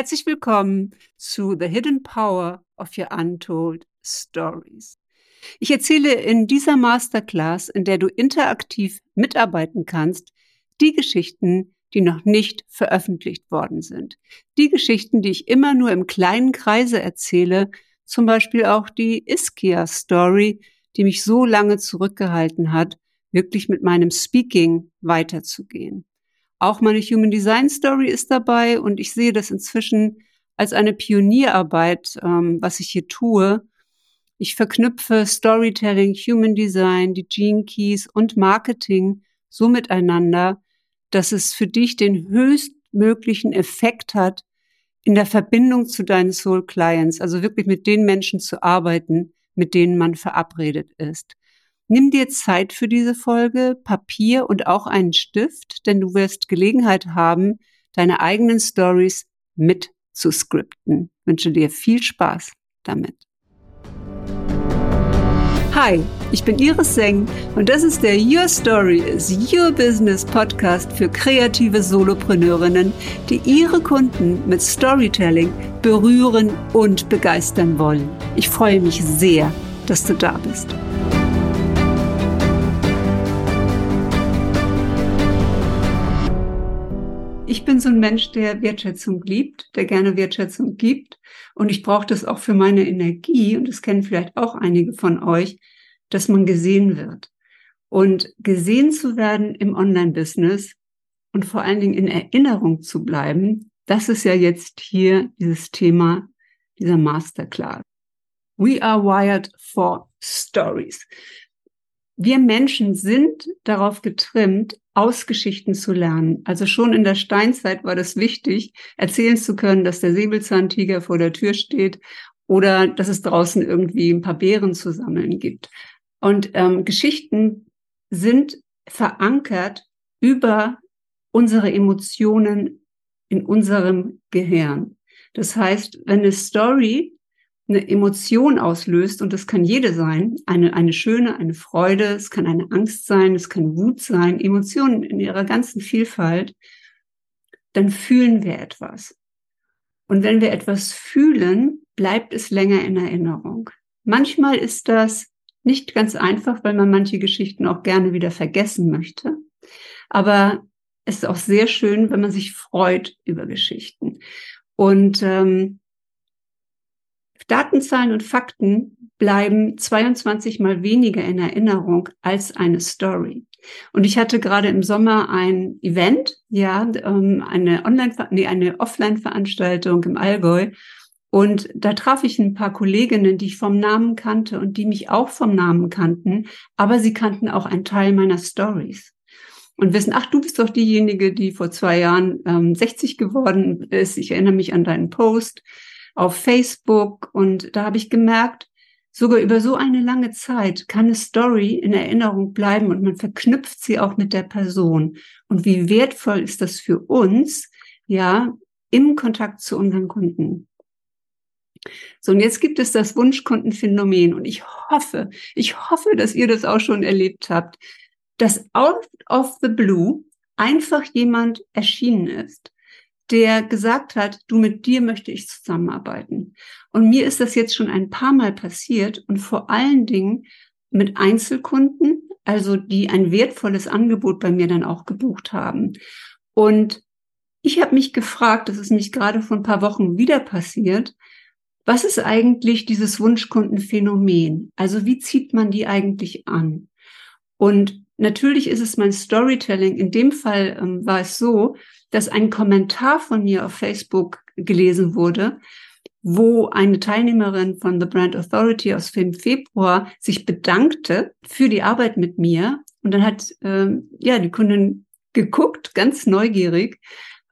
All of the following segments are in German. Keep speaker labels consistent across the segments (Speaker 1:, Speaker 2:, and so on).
Speaker 1: Herzlich willkommen zu The Hidden Power of Your Untold Stories. Ich erzähle in dieser Masterclass, in der du interaktiv mitarbeiten kannst, die Geschichten, die noch nicht veröffentlicht worden sind. Die Geschichten, die ich immer nur im kleinen Kreise erzähle, zum Beispiel auch die Iskia Story, die mich so lange zurückgehalten hat, wirklich mit meinem Speaking weiterzugehen. Auch meine Human Design Story ist dabei und ich sehe das inzwischen als eine Pionierarbeit, ähm, was ich hier tue. Ich verknüpfe Storytelling, Human Design, die Gene Keys und Marketing so miteinander, dass es für dich den höchstmöglichen Effekt hat, in der Verbindung zu deinen Soul Clients, also wirklich mit den Menschen zu arbeiten, mit denen man verabredet ist. Nimm dir Zeit für diese Folge, Papier und auch einen Stift, denn du wirst Gelegenheit haben, deine eigenen Stories mit zu skripten. Ich wünsche dir viel Spaß damit. Hi, ich bin Iris Seng und das ist der Your Story is Your Business Podcast für kreative Solopreneurinnen, die ihre Kunden mit Storytelling berühren und begeistern wollen. Ich freue mich sehr, dass du da bist. Ich bin so ein Mensch, der Wertschätzung liebt, der gerne Wertschätzung gibt. Und ich brauche das auch für meine Energie. Und das kennen vielleicht auch einige von euch, dass man gesehen wird. Und gesehen zu werden im Online-Business und vor allen Dingen in Erinnerung zu bleiben, das ist ja jetzt hier dieses Thema dieser Masterclass. We are wired for stories. Wir Menschen sind darauf getrimmt, aus Geschichten zu lernen. Also schon in der Steinzeit war das wichtig, erzählen zu können, dass der Säbelzahntiger vor der Tür steht oder dass es draußen irgendwie ein paar Beeren zu sammeln gibt. Und ähm, Geschichten sind verankert über unsere Emotionen in unserem Gehirn. Das heißt, wenn eine Story eine Emotion auslöst, und das kann jede sein, eine, eine schöne, eine Freude, es kann eine Angst sein, es kann Wut sein, Emotionen in ihrer ganzen Vielfalt, dann fühlen wir etwas. Und wenn wir etwas fühlen, bleibt es länger in Erinnerung. Manchmal ist das nicht ganz einfach, weil man manche Geschichten auch gerne wieder vergessen möchte. Aber es ist auch sehr schön, wenn man sich freut über Geschichten. Und ähm, Datenzahlen und Fakten bleiben 22 mal weniger in Erinnerung als eine Story. Und ich hatte gerade im Sommer ein Event, ja, ähm, eine Online, nee, eine Offline-Veranstaltung im Allgäu. Und da traf ich ein paar Kolleginnen, die ich vom Namen kannte und die mich auch vom Namen kannten, aber sie kannten auch einen Teil meiner Stories und wissen, ach, du bist doch diejenige, die vor zwei Jahren ähm, 60 geworden ist. Ich erinnere mich an deinen Post auf Facebook und da habe ich gemerkt, sogar über so eine lange Zeit kann eine Story in Erinnerung bleiben und man verknüpft sie auch mit der Person. Und wie wertvoll ist das für uns, ja, im Kontakt zu unseren Kunden. So, und jetzt gibt es das Wunschkundenphänomen und ich hoffe, ich hoffe, dass ihr das auch schon erlebt habt, dass out of the blue einfach jemand erschienen ist der gesagt hat, du mit dir möchte ich zusammenarbeiten. Und mir ist das jetzt schon ein paar Mal passiert und vor allen Dingen mit Einzelkunden, also die ein wertvolles Angebot bei mir dann auch gebucht haben. Und ich habe mich gefragt, das ist mich gerade vor ein paar Wochen wieder passiert, was ist eigentlich dieses Wunschkundenphänomen? Also wie zieht man die eigentlich an? Und natürlich ist es mein Storytelling. In dem Fall ähm, war es so, dass ein Kommentar von mir auf Facebook gelesen wurde, wo eine Teilnehmerin von The Brand Authority aus dem Februar sich bedankte für die Arbeit mit mir. Und dann hat ähm, ja die Kundin geguckt, ganz neugierig,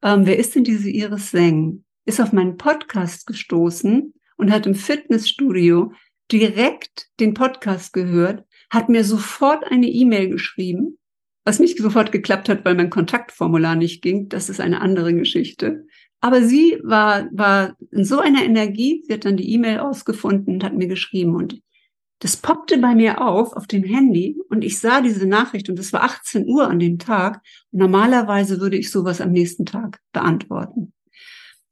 Speaker 1: ähm, wer ist denn diese Iris Seng? Ist auf meinen Podcast gestoßen und hat im Fitnessstudio direkt den Podcast gehört, hat mir sofort eine E-Mail geschrieben was nicht sofort geklappt hat, weil mein Kontaktformular nicht ging, das ist eine andere Geschichte. Aber sie war, war in so einer Energie, sie hat dann die E-Mail ausgefunden und hat mir geschrieben und das poppte bei mir auf, auf dem Handy und ich sah diese Nachricht und es war 18 Uhr an dem Tag. Normalerweise würde ich sowas am nächsten Tag beantworten.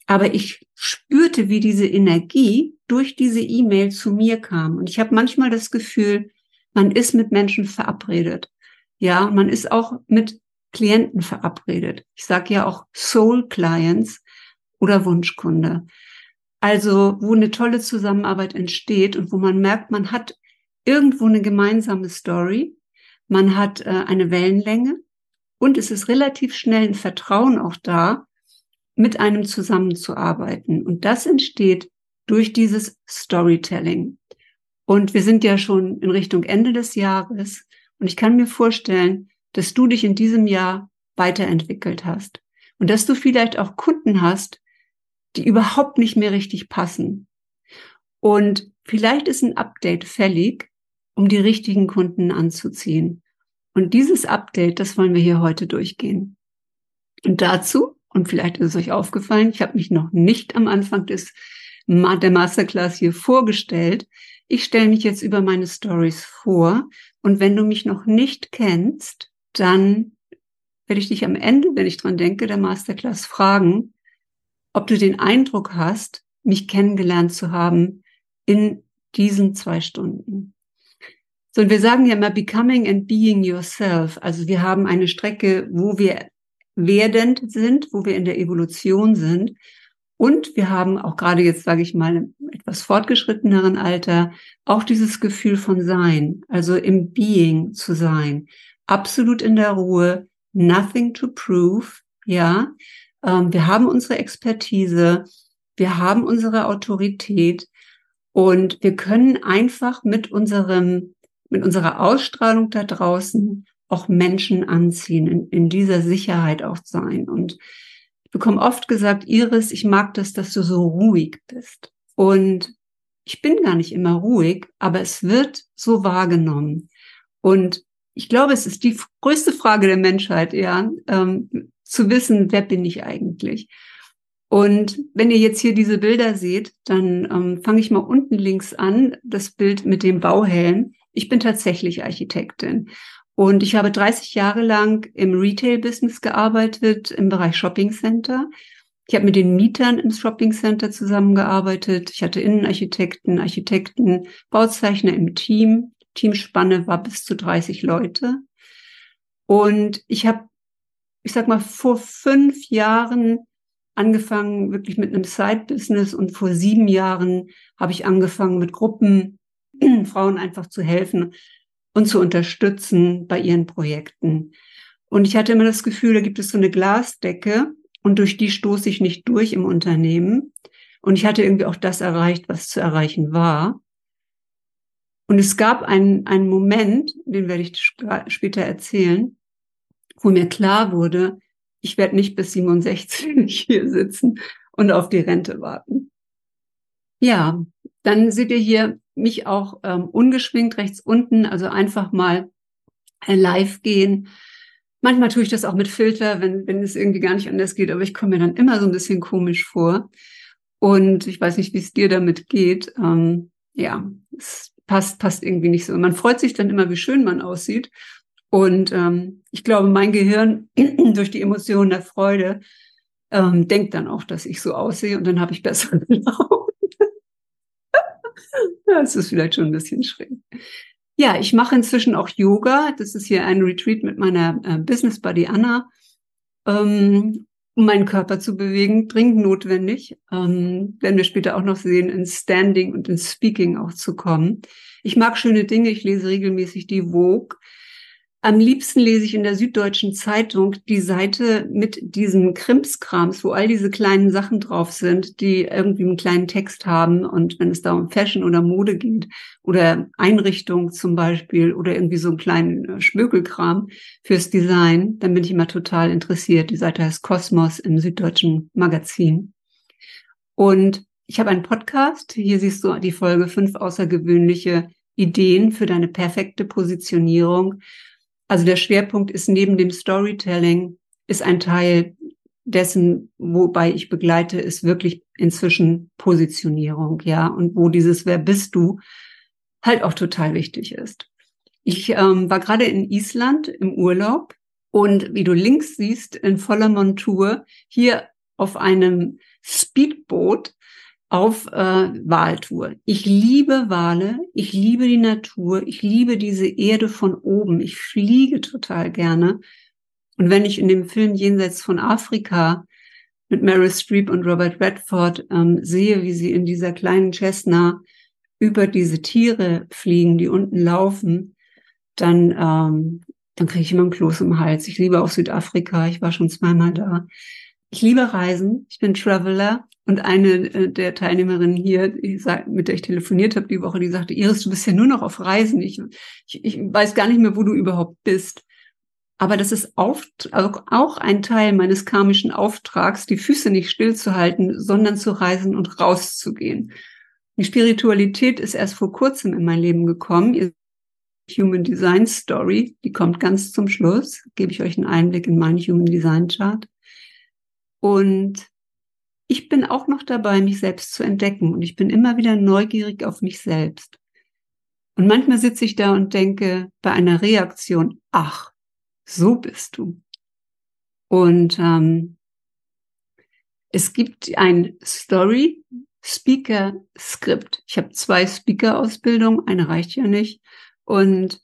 Speaker 1: Aber ich spürte, wie diese Energie durch diese E-Mail zu mir kam. Und ich habe manchmal das Gefühl, man ist mit Menschen verabredet. Ja, man ist auch mit Klienten verabredet. Ich sage ja auch Soul Clients oder Wunschkunde. Also, wo eine tolle Zusammenarbeit entsteht und wo man merkt, man hat irgendwo eine gemeinsame Story, man hat äh, eine Wellenlänge und es ist relativ schnell ein Vertrauen auch da, mit einem zusammenzuarbeiten. Und das entsteht durch dieses Storytelling. Und wir sind ja schon in Richtung Ende des Jahres. Und ich kann mir vorstellen, dass du dich in diesem Jahr weiterentwickelt hast. Und dass du vielleicht auch Kunden hast, die überhaupt nicht mehr richtig passen. Und vielleicht ist ein Update fällig, um die richtigen Kunden anzuziehen. Und dieses Update, das wollen wir hier heute durchgehen. Und dazu und vielleicht ist es euch aufgefallen, ich habe mich noch nicht am Anfang des der Masterclass hier vorgestellt. Ich stelle mich jetzt über meine Stories vor. Und wenn du mich noch nicht kennst, dann werde ich dich am Ende, wenn ich dran denke, der Masterclass fragen, ob du den Eindruck hast, mich kennengelernt zu haben in diesen zwei Stunden. So, und wir sagen ja immer becoming and being yourself. Also wir haben eine Strecke, wo wir werdend sind, wo wir in der Evolution sind. Und wir haben auch gerade jetzt, sage ich mal, im etwas fortgeschritteneren Alter auch dieses Gefühl von Sein, also im Being zu sein, absolut in der Ruhe, nothing to prove, ja. Ähm, wir haben unsere Expertise, wir haben unsere Autorität und wir können einfach mit unserem, mit unserer Ausstrahlung da draußen auch Menschen anziehen, in, in dieser Sicherheit auch sein. Und ich bekomme oft gesagt, Iris, ich mag das, dass du so ruhig bist. Und ich bin gar nicht immer ruhig, aber es wird so wahrgenommen. Und ich glaube, es ist die größte Frage der Menschheit, ja, ähm, zu wissen, wer bin ich eigentlich? Und wenn ihr jetzt hier diese Bilder seht, dann ähm, fange ich mal unten links an, das Bild mit dem Bauhelm. Ich bin tatsächlich Architektin. Und ich habe 30 Jahre lang im Retail-Business gearbeitet, im Bereich Shopping Center. Ich habe mit den Mietern im Shopping Center zusammengearbeitet. Ich hatte Innenarchitekten, Architekten, Bauzeichner im Team. Teamspanne war bis zu 30 Leute. Und ich habe, ich sag mal, vor fünf Jahren angefangen wirklich mit einem Side-Business und vor sieben Jahren habe ich angefangen mit Gruppen Frauen einfach zu helfen, und zu unterstützen bei ihren Projekten. Und ich hatte immer das Gefühl, da gibt es so eine Glasdecke und durch die stoße ich nicht durch im Unternehmen. Und ich hatte irgendwie auch das erreicht, was zu erreichen war. Und es gab einen, einen Moment, den werde ich später erzählen, wo mir klar wurde, ich werde nicht bis 67 hier sitzen und auf die Rente warten. Ja, dann seht ihr hier mich auch ähm, ungeschminkt rechts unten, also einfach mal äh, live gehen. Manchmal tue ich das auch mit Filter, wenn, wenn es irgendwie gar nicht anders geht, aber ich komme mir dann immer so ein bisschen komisch vor. Und ich weiß nicht, wie es dir damit geht. Ähm, ja, es passt, passt irgendwie nicht so. Man freut sich dann immer, wie schön man aussieht. Und ähm, ich glaube, mein Gehirn durch die Emotionen der Freude ähm, denkt dann auch, dass ich so aussehe und dann habe ich bessere Laune. Das ist vielleicht schon ein bisschen schräg. Ja, ich mache inzwischen auch Yoga. Das ist hier ein Retreat mit meiner äh, Business Buddy Anna. Ähm, um meinen Körper zu bewegen, dringend notwendig. Ähm, werden wir später auch noch sehen, ins Standing und ins Speaking auch zu kommen. Ich mag schöne Dinge. Ich lese regelmäßig die Vogue. Am liebsten lese ich in der Süddeutschen Zeitung die Seite mit diesen Krimskrams, wo all diese kleinen Sachen drauf sind, die irgendwie einen kleinen Text haben. Und wenn es da um Fashion oder Mode geht oder Einrichtung zum Beispiel oder irgendwie so einen kleinen äh, Schmökelkram fürs Design, dann bin ich immer total interessiert. Die Seite heißt Kosmos im Süddeutschen Magazin. Und ich habe einen Podcast. Hier siehst du die Folge fünf außergewöhnliche Ideen für deine perfekte Positionierung. Also der Schwerpunkt ist neben dem Storytelling, ist ein Teil dessen, wobei ich begleite, ist wirklich inzwischen Positionierung, ja, und wo dieses Wer bist du halt auch total wichtig ist. Ich ähm, war gerade in Island im Urlaub und wie du links siehst, in voller Montur, hier auf einem Speedboot auf äh, Wahltour. Ich liebe Wale, ich liebe die Natur, ich liebe diese Erde von oben. Ich fliege total gerne. Und wenn ich in dem Film Jenseits von Afrika mit Meryl Streep und Robert Redford ähm, sehe, wie sie in dieser kleinen Cessna über diese Tiere fliegen, die unten laufen, dann, ähm, dann kriege ich immer ein Kloß im Hals. Ich liebe auch Südafrika. Ich war schon zweimal da. Ich liebe Reisen. Ich bin Traveler. Und eine äh, der Teilnehmerinnen hier, mit der ich telefoniert habe die Woche, die sagte, Iris, du bist ja nur noch auf Reisen. Ich, ich, ich weiß gar nicht mehr, wo du überhaupt bist. Aber das ist oft, also auch ein Teil meines karmischen Auftrags, die Füße nicht stillzuhalten, sondern zu reisen und rauszugehen. Die Spiritualität ist erst vor kurzem in mein Leben gekommen. Human Design Story, die kommt ganz zum Schluss. Gebe ich euch einen Einblick in meinen Human Design Chart. Und ich bin auch noch dabei, mich selbst zu entdecken. Und ich bin immer wieder neugierig auf mich selbst. Und manchmal sitze ich da und denke bei einer Reaktion, ach, so bist du. Und ähm, es gibt ein Story Speaker Skript. Ich habe zwei Speaker Ausbildungen, eine reicht ja nicht. Und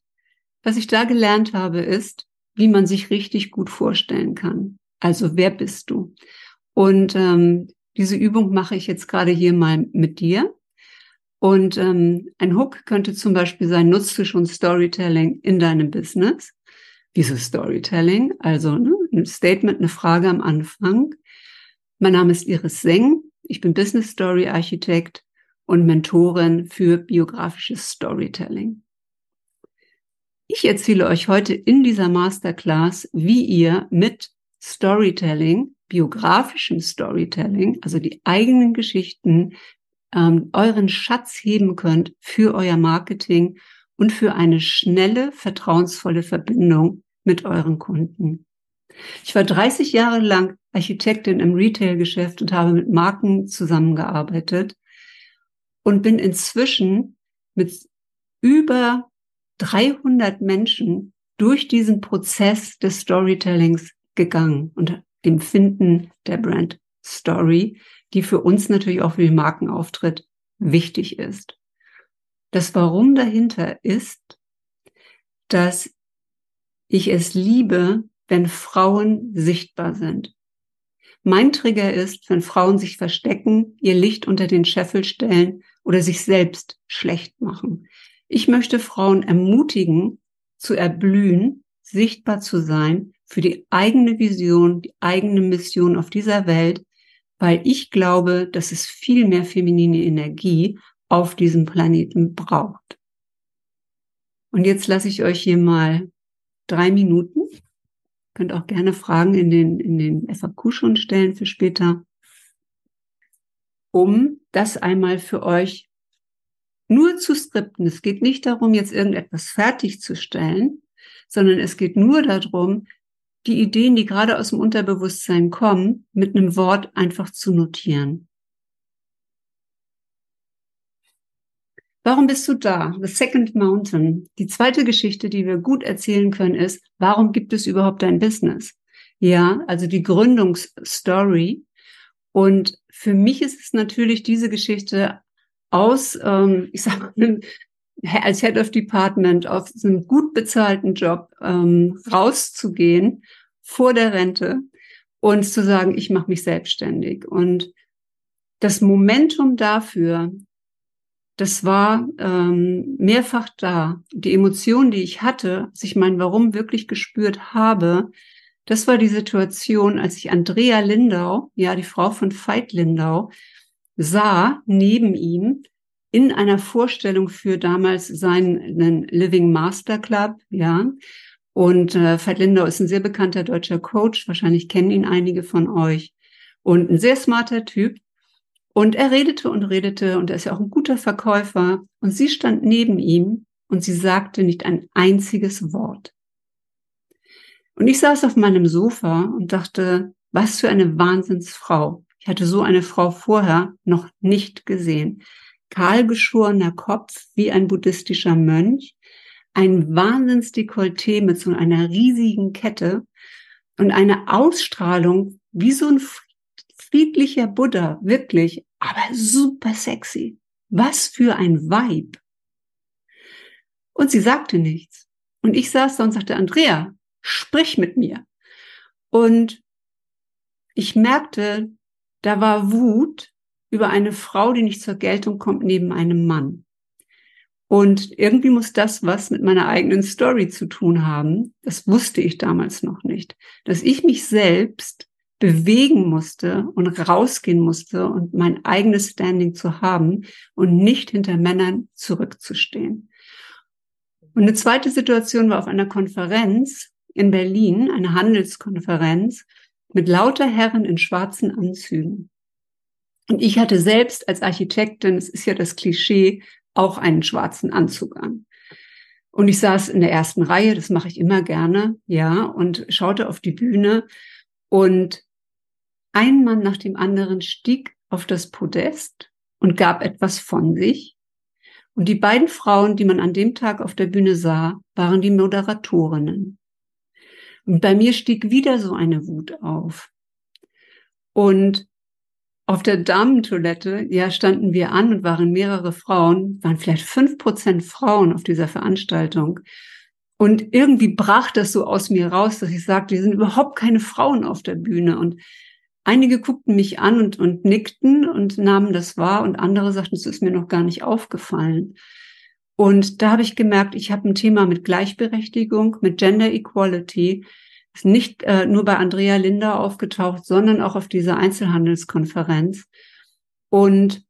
Speaker 1: was ich da gelernt habe, ist, wie man sich richtig gut vorstellen kann. Also wer bist du? Und ähm, diese Übung mache ich jetzt gerade hier mal mit dir. Und ähm, ein Hook könnte zum Beispiel sein, nutzt du schon Storytelling in deinem Business? Wieso Storytelling? Also ne, ein Statement, eine Frage am Anfang. Mein Name ist Iris Seng. Ich bin Business Story Architekt und Mentorin für biografisches Storytelling. Ich erzähle euch heute in dieser Masterclass, wie ihr mit Storytelling, biografischem Storytelling, also die eigenen Geschichten, ähm, euren Schatz heben könnt für euer Marketing und für eine schnelle, vertrauensvolle Verbindung mit euren Kunden. Ich war 30 Jahre lang Architektin im Retail-Geschäft und habe mit Marken zusammengearbeitet und bin inzwischen mit über 300 Menschen durch diesen Prozess des Storytellings gegangen und dem Finden der Brand Story, die für uns natürlich auch für den Markenauftritt wichtig ist. Das Warum dahinter ist, dass ich es liebe, wenn Frauen sichtbar sind. Mein Trigger ist, wenn Frauen sich verstecken, ihr Licht unter den Scheffel stellen oder sich selbst schlecht machen. Ich möchte Frauen ermutigen, zu erblühen, sichtbar zu sein für die eigene Vision, die eigene Mission auf dieser Welt, weil ich glaube, dass es viel mehr feminine Energie auf diesem Planeten braucht. Und jetzt lasse ich euch hier mal drei Minuten. Könnt auch gerne Fragen in den, in den FAQ schon stellen für später, um das einmal für euch nur zu skripten. Es geht nicht darum, jetzt irgendetwas fertigzustellen, sondern es geht nur darum, die Ideen, die gerade aus dem Unterbewusstsein kommen, mit einem Wort einfach zu notieren. Warum bist du da? The Second Mountain. Die zweite Geschichte, die wir gut erzählen können, ist, warum gibt es überhaupt ein Business? Ja, also die Gründungsstory. Und für mich ist es natürlich diese Geschichte aus, ähm, ich sag mal, als Head of Department auf einem gut bezahlten Job ähm, rauszugehen vor der Rente und zu sagen, ich mache mich selbstständig. Und das Momentum dafür, das war ähm, mehrfach da. Die Emotion, die ich hatte, als ich mein Warum wirklich gespürt habe, das war die Situation, als ich Andrea Lindau, ja, die Frau von Veit Lindau, sah neben ihm in einer Vorstellung für damals seinen Living Master Club, ja. Und äh, Veit Lindau ist ein sehr bekannter deutscher Coach, wahrscheinlich kennen ihn einige von euch. Und ein sehr smarter Typ. Und er redete und redete und er ist ja auch ein guter Verkäufer. Und sie stand neben ihm und sie sagte nicht ein einziges Wort. Und ich saß auf meinem Sofa und dachte, was für eine Wahnsinnsfrau. Ich hatte so eine Frau vorher noch nicht gesehen. Kahlgeschorener Kopf wie ein buddhistischer Mönch, ein Wahnsinnsdekolleté mit so einer riesigen Kette und eine Ausstrahlung wie so ein friedlicher Buddha, wirklich, aber super sexy. Was für ein Vibe. Und sie sagte nichts. Und ich saß da und sagte, Andrea, sprich mit mir. Und ich merkte, da war Wut über eine Frau, die nicht zur Geltung kommt, neben einem Mann. Und irgendwie muss das was mit meiner eigenen Story zu tun haben. Das wusste ich damals noch nicht. Dass ich mich selbst bewegen musste und rausgehen musste und mein eigenes Standing zu haben und nicht hinter Männern zurückzustehen. Und eine zweite Situation war auf einer Konferenz in Berlin, eine Handelskonferenz mit lauter Herren in schwarzen Anzügen. Und ich hatte selbst als Architektin, es ist ja das Klischee, auch einen schwarzen Anzug an. Und ich saß in der ersten Reihe, das mache ich immer gerne, ja, und schaute auf die Bühne und ein Mann nach dem anderen stieg auf das Podest und gab etwas von sich. Und die beiden Frauen, die man an dem Tag auf der Bühne sah, waren die Moderatorinnen. Und bei mir stieg wieder so eine Wut auf. Und auf der Damentoilette, ja, standen wir an und waren mehrere Frauen, waren vielleicht fünf Prozent Frauen auf dieser Veranstaltung. Und irgendwie brach das so aus mir raus, dass ich sagte, hier sind überhaupt keine Frauen auf der Bühne. Und einige guckten mich an und, und nickten und nahmen das wahr und andere sagten, es ist mir noch gar nicht aufgefallen. Und da habe ich gemerkt, ich habe ein Thema mit Gleichberechtigung, mit Gender Equality, ist nicht äh, nur bei Andrea Linder aufgetaucht, sondern auch auf dieser Einzelhandelskonferenz. Und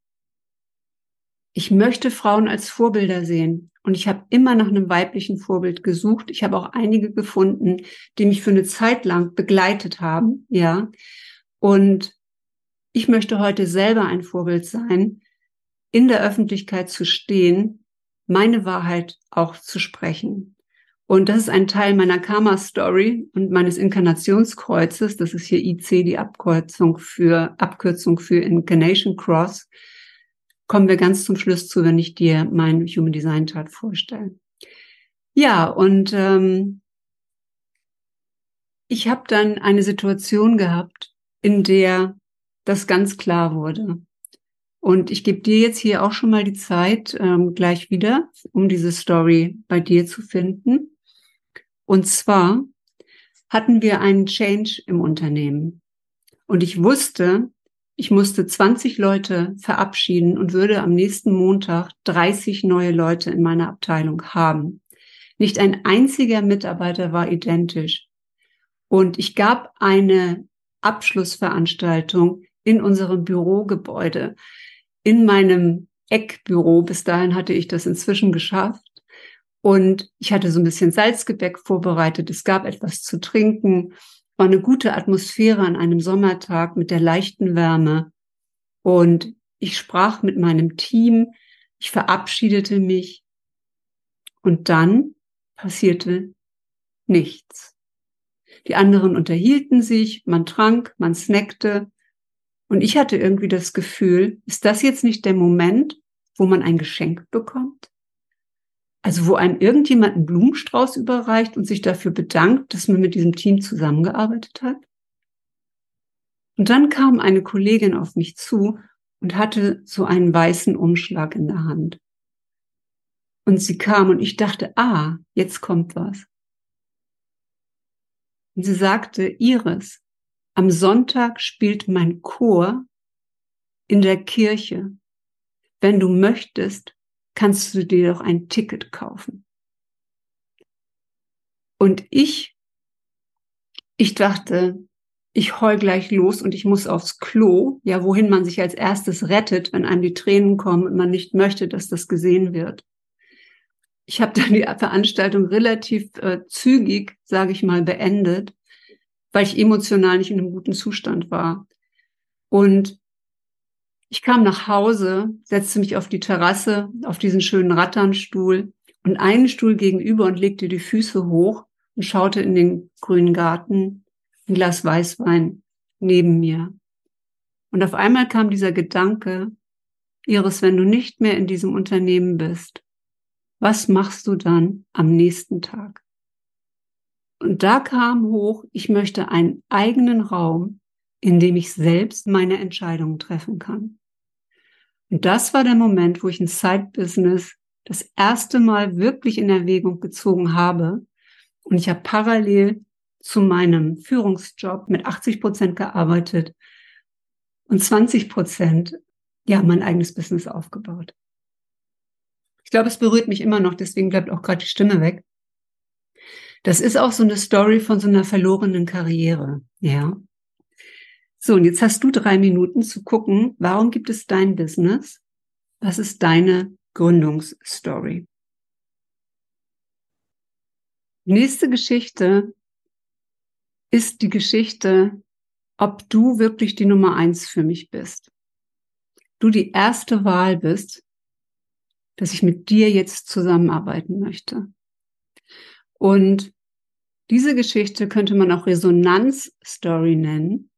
Speaker 1: ich möchte Frauen als Vorbilder sehen. Und ich habe immer nach einem weiblichen Vorbild gesucht. Ich habe auch einige gefunden, die mich für eine Zeit lang begleitet haben, ja. Und ich möchte heute selber ein Vorbild sein, in der Öffentlichkeit zu stehen, meine Wahrheit auch zu sprechen. Und das ist ein Teil meiner Karma-Story und meines Inkarnationskreuzes. Das ist hier IC, die Abkürzung für, Abkürzung für Incarnation Cross. Kommen wir ganz zum Schluss zu, wenn ich dir mein Human Design Chart vorstelle. Ja, und ähm, ich habe dann eine Situation gehabt, in der das ganz klar wurde. Und ich gebe dir jetzt hier auch schon mal die Zeit ähm, gleich wieder, um diese Story bei dir zu finden. Und zwar hatten wir einen Change im Unternehmen. Und ich wusste, ich musste 20 Leute verabschieden und würde am nächsten Montag 30 neue Leute in meiner Abteilung haben. Nicht ein einziger Mitarbeiter war identisch. Und ich gab eine Abschlussveranstaltung in unserem Bürogebäude, in meinem Eckbüro. Bis dahin hatte ich das inzwischen geschafft. Und ich hatte so ein bisschen Salzgebäck vorbereitet. Es gab etwas zu trinken. War eine gute Atmosphäre an einem Sommertag mit der leichten Wärme. Und ich sprach mit meinem Team. Ich verabschiedete mich. Und dann passierte nichts. Die anderen unterhielten sich, man trank, man snackte. Und ich hatte irgendwie das Gefühl, ist das jetzt nicht der Moment, wo man ein Geschenk bekommt? Also wo einem irgendjemand einen Blumenstrauß überreicht und sich dafür bedankt, dass man mit diesem Team zusammengearbeitet hat. Und dann kam eine Kollegin auf mich zu und hatte so einen weißen Umschlag in der Hand. Und sie kam und ich dachte, ah, jetzt kommt was. Und sie sagte, Iris, am Sonntag spielt mein Chor in der Kirche. Wenn du möchtest, kannst du dir doch ein Ticket kaufen. Und ich, ich dachte, ich heul gleich los und ich muss aufs Klo, ja, wohin man sich als erstes rettet, wenn einem die Tränen kommen und man nicht möchte, dass das gesehen wird. Ich habe dann die Veranstaltung relativ äh, zügig, sage ich mal, beendet, weil ich emotional nicht in einem guten Zustand war. Und ich kam nach Hause, setzte mich auf die Terrasse, auf diesen schönen Ratternstuhl und einen Stuhl gegenüber und legte die Füße hoch und schaute in den grünen Garten, ein Glas Weißwein neben mir. Und auf einmal kam dieser Gedanke, Iris, wenn du nicht mehr in diesem Unternehmen bist, was machst du dann am nächsten Tag? Und da kam hoch, ich möchte einen eigenen Raum in dem ich selbst meine Entscheidungen treffen kann. Und das war der Moment, wo ich ein Side-Business das erste Mal wirklich in Erwägung gezogen habe. Und ich habe parallel zu meinem Führungsjob mit 80 Prozent gearbeitet und 20 Prozent, ja, mein eigenes Business aufgebaut. Ich glaube, es berührt mich immer noch, deswegen bleibt auch gerade die Stimme weg. Das ist auch so eine Story von so einer verlorenen Karriere, ja. So, und jetzt hast du drei Minuten zu gucken, warum gibt es dein Business? Was ist deine Gründungsstory? Nächste Geschichte ist die Geschichte, ob du wirklich die Nummer eins für mich bist. Du die erste Wahl bist, dass ich mit dir jetzt zusammenarbeiten möchte. Und diese Geschichte könnte man auch Resonanzstory nennen,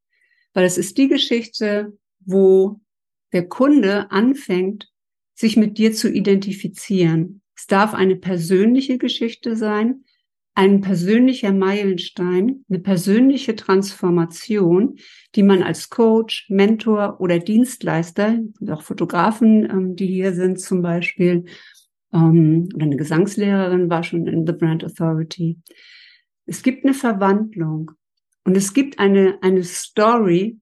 Speaker 1: weil es ist die Geschichte, wo der Kunde anfängt, sich mit dir zu identifizieren. Es darf eine persönliche Geschichte sein, ein persönlicher Meilenstein, eine persönliche Transformation, die man als Coach, Mentor oder Dienstleister, auch Fotografen, ähm, die hier sind zum Beispiel, ähm, oder eine Gesangslehrerin war schon in The Brand Authority. Es gibt eine Verwandlung und es gibt eine, eine Story,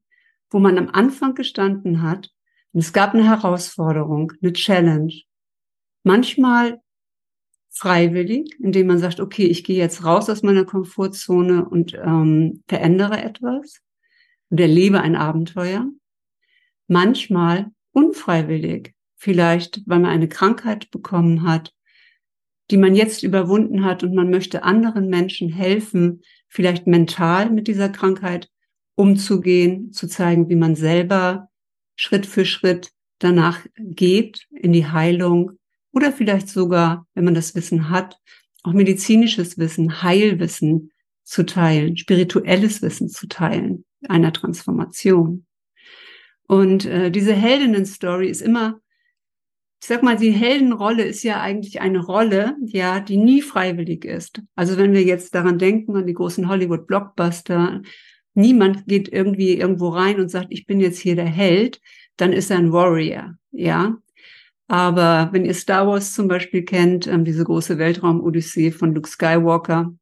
Speaker 1: wo man am Anfang gestanden hat und es gab eine Herausforderung, eine Challenge. Manchmal freiwillig, indem man sagt, okay, ich gehe jetzt raus aus meiner Komfortzone und ähm, verändere etwas und erlebe ein Abenteuer. Manchmal unfreiwillig, vielleicht weil man eine Krankheit bekommen hat, die man jetzt überwunden hat und man möchte anderen Menschen helfen, vielleicht mental mit dieser Krankheit umzugehen, zu zeigen, wie man selber Schritt für Schritt danach geht in die Heilung oder vielleicht sogar, wenn man das Wissen hat, auch medizinisches Wissen, Heilwissen zu teilen, spirituelles Wissen zu teilen, einer Transformation. Und äh, diese Heldinnen-Story ist immer, ich sag mal, die Heldenrolle ist ja eigentlich eine Rolle, ja, die nie freiwillig ist. Also wenn wir jetzt daran denken, an die großen Hollywood-Blockbuster, niemand geht irgendwie irgendwo rein und sagt, ich bin jetzt hier der Held, dann ist er ein Warrior, ja. Aber wenn ihr Star Wars zum Beispiel kennt, ähm, diese große Weltraum-Odyssee von Luke Skywalker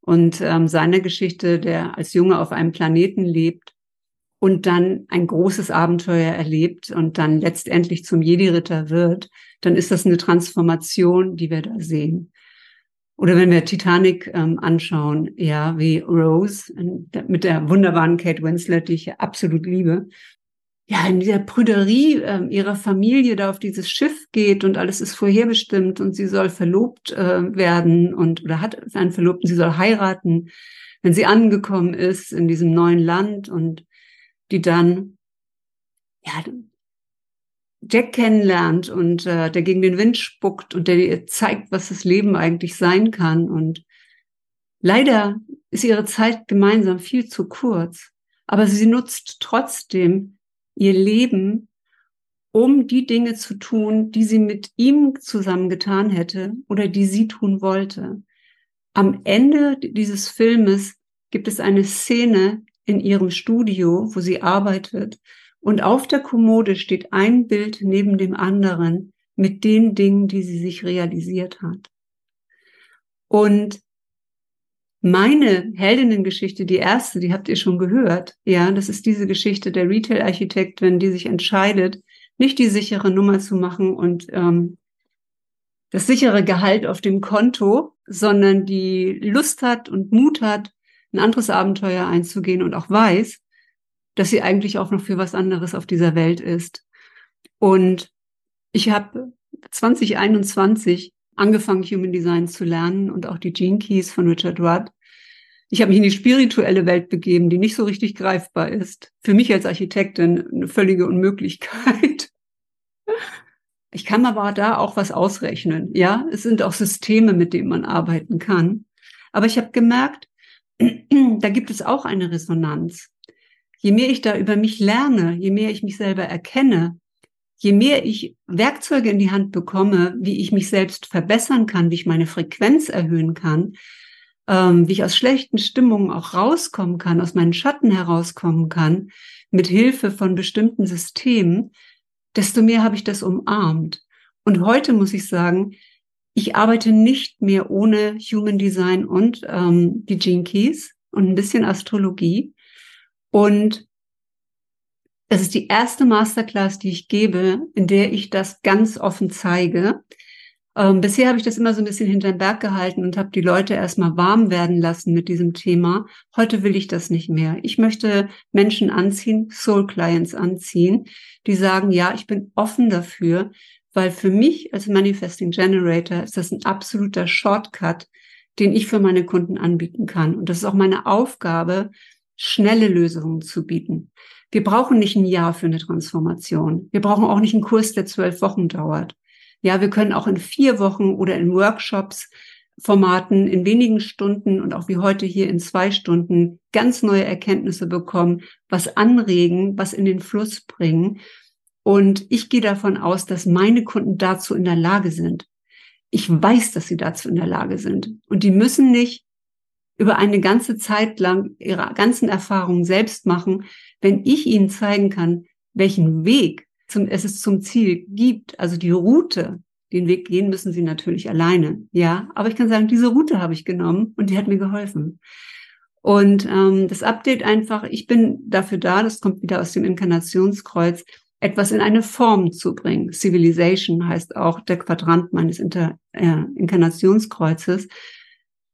Speaker 1: und ähm, seine Geschichte, der als Junge auf einem Planeten lebt und dann ein großes Abenteuer erlebt und dann letztendlich zum Jedi-Ritter wird, dann ist das eine Transformation, die wir da sehen. Oder wenn wir Titanic ähm, anschauen, ja, wie Rose mit der wunderbaren Kate Winslet, die ich absolut liebe, ja, in dieser Prüderie äh, ihrer Familie da auf dieses Schiff geht und alles ist vorherbestimmt und sie soll verlobt äh, werden und oder hat einen Verlobten, sie soll heiraten, wenn sie angekommen ist in diesem neuen Land und die dann ja Jack kennenlernt und äh, der gegen den Wind spuckt und der ihr zeigt, was das Leben eigentlich sein kann und leider ist ihre Zeit gemeinsam viel zu kurz, aber sie nutzt trotzdem ihr Leben, um die Dinge zu tun, die sie mit ihm zusammen getan hätte oder die sie tun wollte. Am Ende dieses Filmes gibt es eine Szene in ihrem Studio, wo sie arbeitet und auf der Kommode steht ein Bild neben dem anderen mit den Dingen, die sie sich realisiert hat. Und meine Heldinnengeschichte, die erste, die habt ihr schon gehört. Ja, das ist diese Geschichte der Retail-Architektin, die sich entscheidet, nicht die sichere Nummer zu machen und ähm, das sichere Gehalt auf dem Konto, sondern die Lust hat und Mut hat, ein anderes Abenteuer einzugehen und auch weiß, dass sie eigentlich auch noch für was anderes auf dieser Welt ist. Und ich habe 2021 angefangen, Human Design zu lernen und auch die Gene Keys von Richard Rudd. Ich habe mich in die spirituelle Welt begeben, die nicht so richtig greifbar ist. Für mich als Architektin eine völlige Unmöglichkeit. Ich kann aber da auch was ausrechnen. Ja, es sind auch Systeme, mit denen man arbeiten kann. Aber ich habe gemerkt, da gibt es auch eine Resonanz. Je mehr ich da über mich lerne, je mehr ich mich selber erkenne, je mehr ich Werkzeuge in die Hand bekomme, wie ich mich selbst verbessern kann, wie ich meine Frequenz erhöhen kann, ähm, wie ich aus schlechten Stimmungen auch rauskommen kann, aus meinen Schatten herauskommen kann, mit Hilfe von bestimmten Systemen, desto mehr habe ich das umarmt. Und heute muss ich sagen, ich arbeite nicht mehr ohne Human Design und ähm, die Gene Keys und ein bisschen Astrologie. Und es ist die erste Masterclass, die ich gebe, in der ich das ganz offen zeige. Ähm, bisher habe ich das immer so ein bisschen hinterm Berg gehalten und habe die Leute erstmal warm werden lassen mit diesem Thema. Heute will ich das nicht mehr. Ich möchte Menschen anziehen, Soul Clients anziehen, die sagen, ja, ich bin offen dafür, weil für mich als Manifesting Generator ist das ein absoluter Shortcut, den ich für meine Kunden anbieten kann. Und das ist auch meine Aufgabe, schnelle Lösungen zu bieten. Wir brauchen nicht ein Jahr für eine Transformation. Wir brauchen auch nicht einen Kurs, der zwölf Wochen dauert. Ja, wir können auch in vier Wochen oder in Workshops Formaten in wenigen Stunden und auch wie heute hier in zwei Stunden ganz neue Erkenntnisse bekommen, was anregen, was in den Fluss bringen. Und ich gehe davon aus, dass meine Kunden dazu in der Lage sind. Ich weiß, dass sie dazu in der Lage sind. Und die müssen nicht über eine ganze Zeit lang ihre ganzen Erfahrungen selbst machen, wenn ich ihnen zeigen kann, welchen Weg zum, es es zum Ziel gibt, also die Route, den Weg gehen müssen sie natürlich alleine, ja. Aber ich kann sagen, diese Route habe ich genommen und die hat mir geholfen. Und ähm, das Update einfach, ich bin dafür da, das kommt wieder aus dem Inkarnationskreuz, etwas in eine Form zu bringen. Civilization heißt auch der Quadrant meines Inter äh, Inkarnationskreuzes.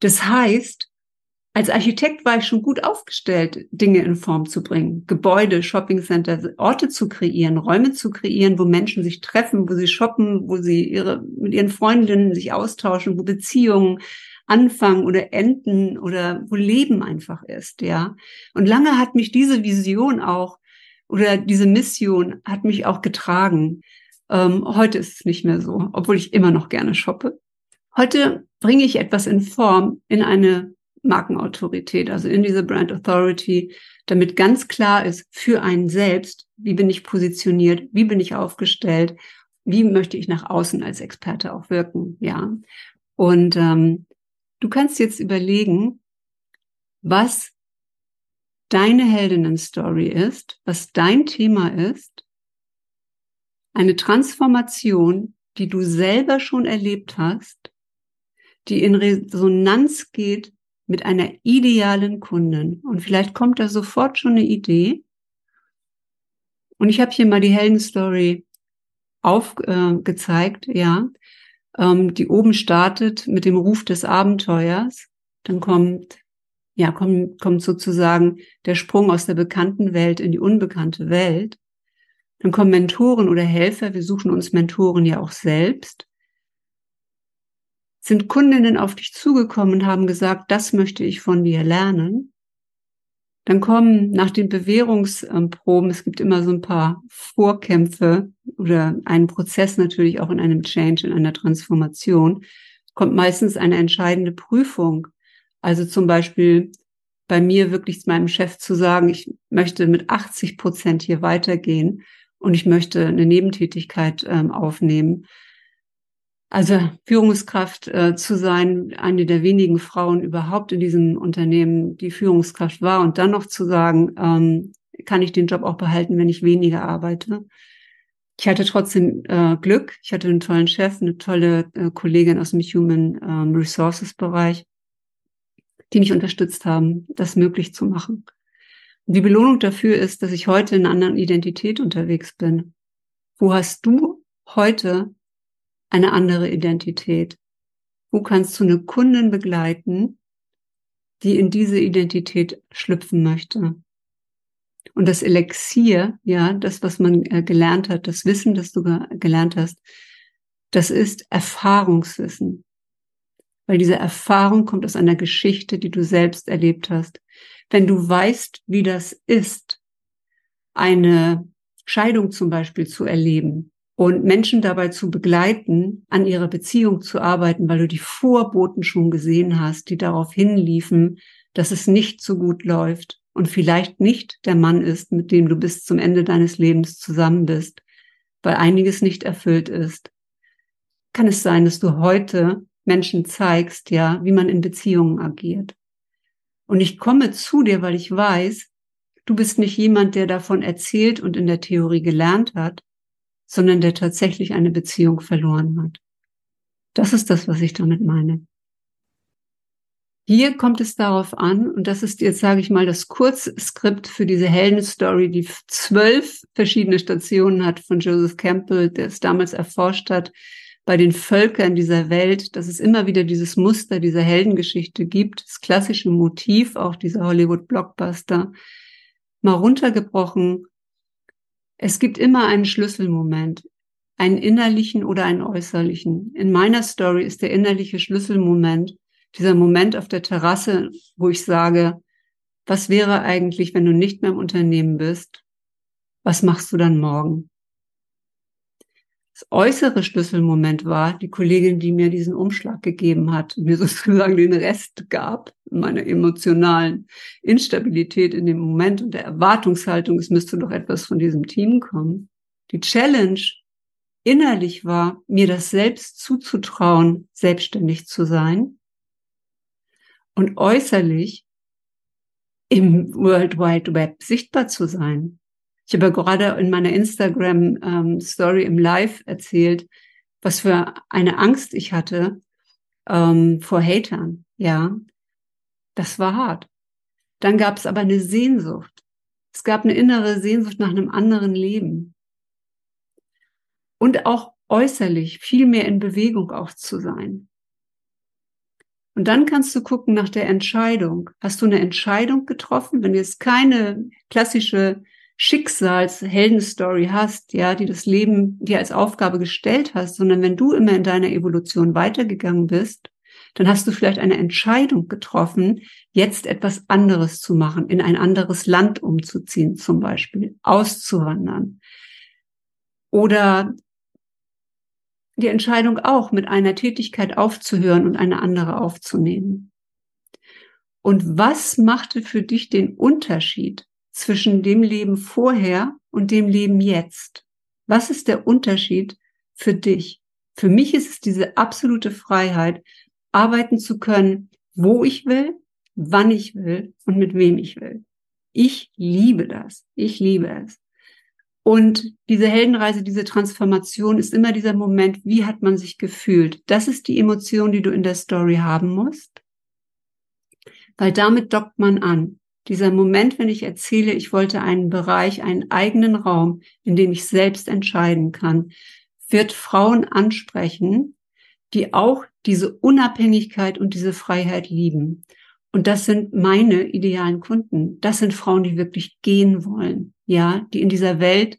Speaker 1: Das heißt, als Architekt war ich schon gut aufgestellt, Dinge in Form zu bringen, Gebäude, Shoppingcenter, Orte zu kreieren, Räume zu kreieren, wo Menschen sich treffen, wo sie shoppen, wo sie ihre, mit ihren Freundinnen sich austauschen, wo Beziehungen anfangen oder enden oder wo Leben einfach ist, ja. Und lange hat mich diese Vision auch oder diese Mission hat mich auch getragen. Ähm, heute ist es nicht mehr so, obwohl ich immer noch gerne shoppe. Heute bringe ich etwas in Form in eine Markenautorität, also in diese Brand Authority, damit ganz klar ist für einen selbst, wie bin ich positioniert, wie bin ich aufgestellt, wie möchte ich nach außen als Experte auch wirken, ja. Und ähm, du kannst jetzt überlegen, was deine Heldinnen-Story ist, was dein Thema ist, eine Transformation, die du selber schon erlebt hast, die in Resonanz geht mit einer idealen Kundin. Und vielleicht kommt da sofort schon eine Idee. Und ich habe hier mal die Heldenstory aufgezeigt, äh, ja, ähm, die oben startet mit dem Ruf des Abenteuers. Dann kommt, ja, kommt, kommt sozusagen der Sprung aus der bekannten Welt in die unbekannte Welt. Dann kommen Mentoren oder Helfer. Wir suchen uns Mentoren ja auch selbst sind Kundinnen auf dich zugekommen und haben gesagt, das möchte ich von dir lernen. Dann kommen nach den Bewährungsproben, es gibt immer so ein paar Vorkämpfe oder einen Prozess natürlich auch in einem Change, in einer Transformation, kommt meistens eine entscheidende Prüfung. Also zum Beispiel bei mir wirklich meinem Chef zu sagen, ich möchte mit 80 Prozent hier weitergehen und ich möchte eine Nebentätigkeit ähm, aufnehmen. Also Führungskraft äh, zu sein, eine der wenigen Frauen überhaupt in diesem Unternehmen, die Führungskraft war und dann noch zu sagen, ähm, kann ich den Job auch behalten, wenn ich weniger arbeite. Ich hatte trotzdem äh, Glück. Ich hatte einen tollen Chef, eine tolle äh, Kollegin aus dem Human ähm, Resources Bereich, die mich unterstützt haben, das möglich zu machen. Und die Belohnung dafür ist, dass ich heute in einer anderen Identität unterwegs bin. Wo hast du heute eine andere Identität? Wo kannst du eine Kundin begleiten, die in diese Identität schlüpfen möchte? Und das Elixier, ja, das, was man äh, gelernt hat, das Wissen, das du gelernt hast, das ist Erfahrungswissen. Weil diese Erfahrung kommt aus einer Geschichte, die du selbst erlebt hast. Wenn du weißt, wie das ist, eine Scheidung zum Beispiel zu erleben, und Menschen dabei zu begleiten, an ihrer Beziehung zu arbeiten, weil du die Vorboten schon gesehen hast, die darauf hinliefen, dass es nicht so gut läuft und vielleicht nicht der Mann ist, mit dem du bis zum Ende deines Lebens zusammen bist, weil einiges nicht erfüllt ist. Kann es sein, dass du heute Menschen zeigst, ja, wie man in Beziehungen agiert. Und ich komme zu dir, weil ich weiß, du bist nicht jemand, der davon erzählt und in der Theorie gelernt hat, sondern der tatsächlich eine Beziehung verloren hat. Das ist das, was ich damit meine. Hier kommt es darauf an, und das ist jetzt, sage ich mal, das Kurzskript für diese Heldenstory, die zwölf verschiedene Stationen hat von Joseph Campbell, der es damals erforscht hat, bei den Völkern dieser Welt, dass es immer wieder dieses Muster dieser Heldengeschichte gibt, das klassische Motiv auch dieser Hollywood-Blockbuster, mal runtergebrochen. Es gibt immer einen Schlüsselmoment, einen innerlichen oder einen äußerlichen. In meiner Story ist der innerliche Schlüsselmoment dieser Moment auf der Terrasse, wo ich sage, was wäre eigentlich, wenn du nicht mehr im Unternehmen bist? Was machst du dann morgen? Äußere Schlüsselmoment war die Kollegin, die mir diesen Umschlag gegeben hat mir sozusagen den Rest gab meiner emotionalen Instabilität in dem Moment und der Erwartungshaltung, es müsste doch etwas von diesem Team kommen. Die Challenge innerlich war, mir das selbst zuzutrauen, selbstständig zu sein und äußerlich im World Wide Web sichtbar zu sein. Ich habe gerade in meiner Instagram ähm, im Live erzählt, was für eine Angst ich hatte ähm, vor Hatern. Ja, das war hart. Dann gab es aber eine Sehnsucht. Es gab eine innere Sehnsucht nach einem anderen Leben. Und auch äußerlich viel mehr in Bewegung auch zu sein. Und dann kannst du gucken nach der Entscheidung. Hast du eine Entscheidung getroffen? Wenn jetzt keine klassische Schicksalsheldenstory hast, ja, die das Leben dir als Aufgabe gestellt hast, sondern wenn du immer in deiner Evolution weitergegangen bist, dann hast du vielleicht eine Entscheidung getroffen, jetzt etwas anderes zu machen, in ein anderes Land umzuziehen, zum Beispiel, auszuwandern. Oder die Entscheidung auch, mit einer Tätigkeit aufzuhören und eine andere aufzunehmen. Und was machte für dich den Unterschied zwischen dem Leben vorher und dem Leben jetzt? Was ist der Unterschied für dich? Für mich ist es diese absolute Freiheit, arbeiten zu können, wo ich will, wann ich will und mit wem ich will. Ich liebe das. Ich liebe es. Und diese Heldenreise, diese Transformation ist immer dieser Moment, wie hat man sich gefühlt? Das ist die Emotion, die du in der Story haben musst. Weil damit dockt man an. Dieser Moment, wenn ich erzähle, ich wollte einen Bereich, einen eigenen Raum, in dem ich selbst entscheiden kann, wird Frauen ansprechen, die auch diese Unabhängigkeit und diese Freiheit lieben. Und das sind meine idealen Kunden. Das sind Frauen, die wirklich gehen wollen. Ja, die in dieser Welt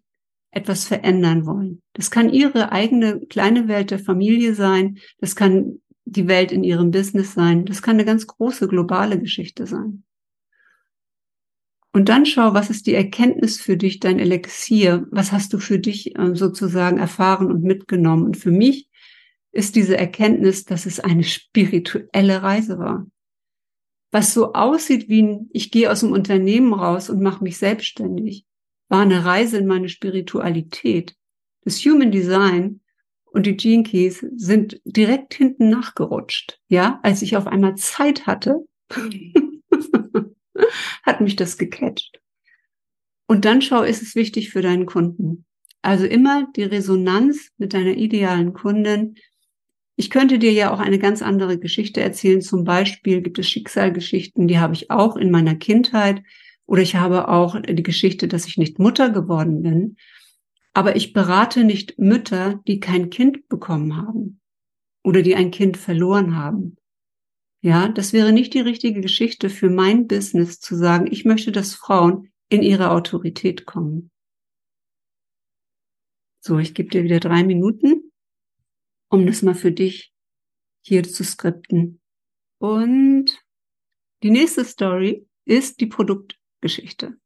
Speaker 1: etwas verändern wollen. Das kann ihre eigene kleine Welt der Familie sein. Das kann die Welt in ihrem Business sein. Das kann eine ganz große globale Geschichte sein. Und dann schau, was ist die Erkenntnis für dich, dein Elixier? Was hast du für dich äh, sozusagen erfahren und mitgenommen? Und für mich ist diese Erkenntnis, dass es eine spirituelle Reise war was so aussieht wie ein, ich gehe aus dem Unternehmen raus und mache mich selbstständig, war eine Reise in meine Spiritualität. Das Human Design und die Gene Keys sind direkt hinten nachgerutscht. Ja, als ich auf einmal Zeit hatte, hat mich das gecatcht. Und dann schau, ist es wichtig für deinen Kunden. Also immer die Resonanz mit deiner idealen Kundin ich könnte dir ja auch eine ganz andere Geschichte erzählen. Zum Beispiel gibt es Schicksalgeschichten, die habe ich auch in meiner Kindheit. Oder ich habe auch die Geschichte, dass ich nicht Mutter geworden bin. Aber ich berate nicht Mütter, die kein Kind bekommen haben oder die ein Kind verloren haben. Ja, das wäre nicht die richtige Geschichte für mein Business zu sagen, ich möchte, dass Frauen in ihre Autorität kommen. So, ich gebe dir wieder drei Minuten um das mal für dich hier zu skripten. Und die nächste Story ist die Produktgeschichte.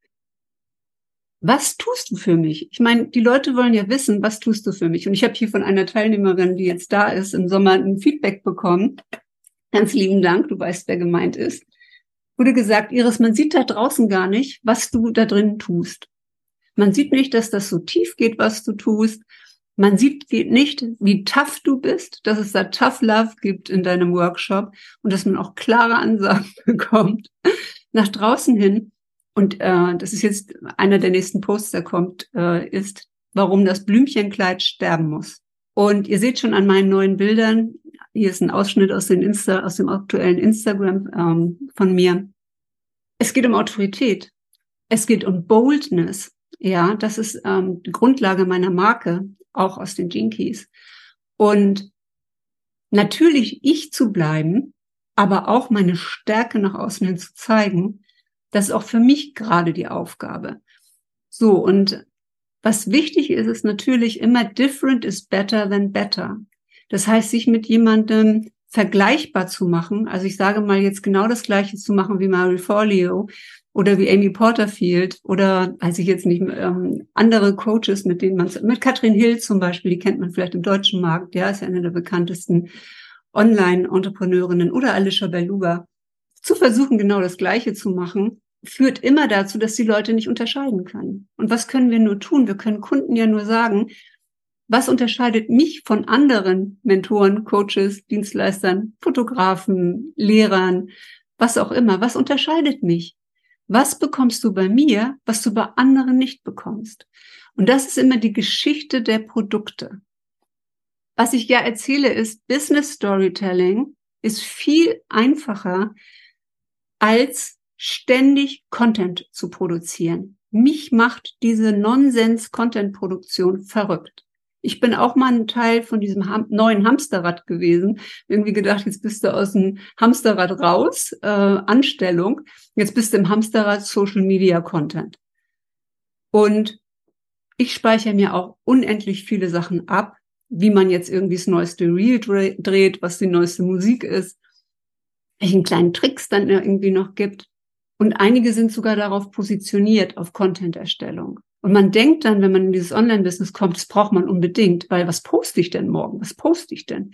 Speaker 1: Was tust du für mich? Ich meine, die Leute wollen ja wissen, was tust du für mich? Und ich habe hier von einer Teilnehmerin, die jetzt da ist, im Sommer ein Feedback bekommen. Ganz lieben Dank, du weißt, wer gemeint ist. Wurde gesagt, Iris, man sieht da draußen gar nicht, was du da drin tust. Man sieht nicht, dass das so tief geht, was du tust. Man sieht nicht, wie tough du bist, dass es da Tough Love gibt in deinem Workshop und dass man auch klare Ansagen bekommt nach draußen hin. Und äh, das ist jetzt einer der nächsten Posts, der kommt, äh, ist, warum das Blümchenkleid sterben muss. Und ihr seht schon an meinen neuen Bildern, hier ist ein Ausschnitt aus, den Insta, aus dem aktuellen Instagram ähm, von mir. Es geht um Autorität. Es geht um Boldness. Ja, das ist ähm, die Grundlage meiner Marke auch aus den Jinkies. Und natürlich ich zu bleiben, aber auch meine Stärke nach außen hin zu zeigen, das ist auch für mich gerade die Aufgabe. So, und was wichtig ist, ist natürlich immer different is better than better. Das heißt, sich mit jemandem vergleichbar zu machen. Also ich sage mal jetzt genau das Gleiche zu machen wie Mary Forleo oder wie Amy Porterfield oder weiß ich jetzt nicht, ähm, andere Coaches, mit denen man, mit Katrin Hill zum Beispiel, die kennt man vielleicht im deutschen Markt, ja, ist ja eine der bekanntesten Online-Entrepreneurinnen oder Alicia Beluga, zu versuchen, genau das Gleiche zu machen, führt immer dazu, dass die Leute nicht unterscheiden können. Und was können wir nur tun? Wir können Kunden ja nur sagen, was unterscheidet mich von anderen Mentoren, Coaches, Dienstleistern, Fotografen, Lehrern, was auch immer? Was unterscheidet mich? Was bekommst du bei mir, was du bei anderen nicht bekommst? Und das ist immer die Geschichte der Produkte. Was ich ja erzähle, ist, Business Storytelling ist viel einfacher als ständig Content zu produzieren. Mich macht diese Nonsens-Content-Produktion verrückt. Ich bin auch mal ein Teil von diesem Ham neuen Hamsterrad gewesen. Irgendwie gedacht, jetzt bist du aus dem Hamsterrad raus, äh, Anstellung. Jetzt bist du im Hamsterrad Social Media Content. Und ich speichere mir auch unendlich viele Sachen ab, wie man jetzt irgendwie das neueste Reel dreht, was die neueste Musik ist, welchen kleinen Tricks dann irgendwie noch gibt. Und einige sind sogar darauf positioniert, auf Content-Erstellung. Und man denkt dann, wenn man in dieses Online-Business kommt, das braucht man unbedingt, weil was poste ich denn morgen? Was poste ich denn?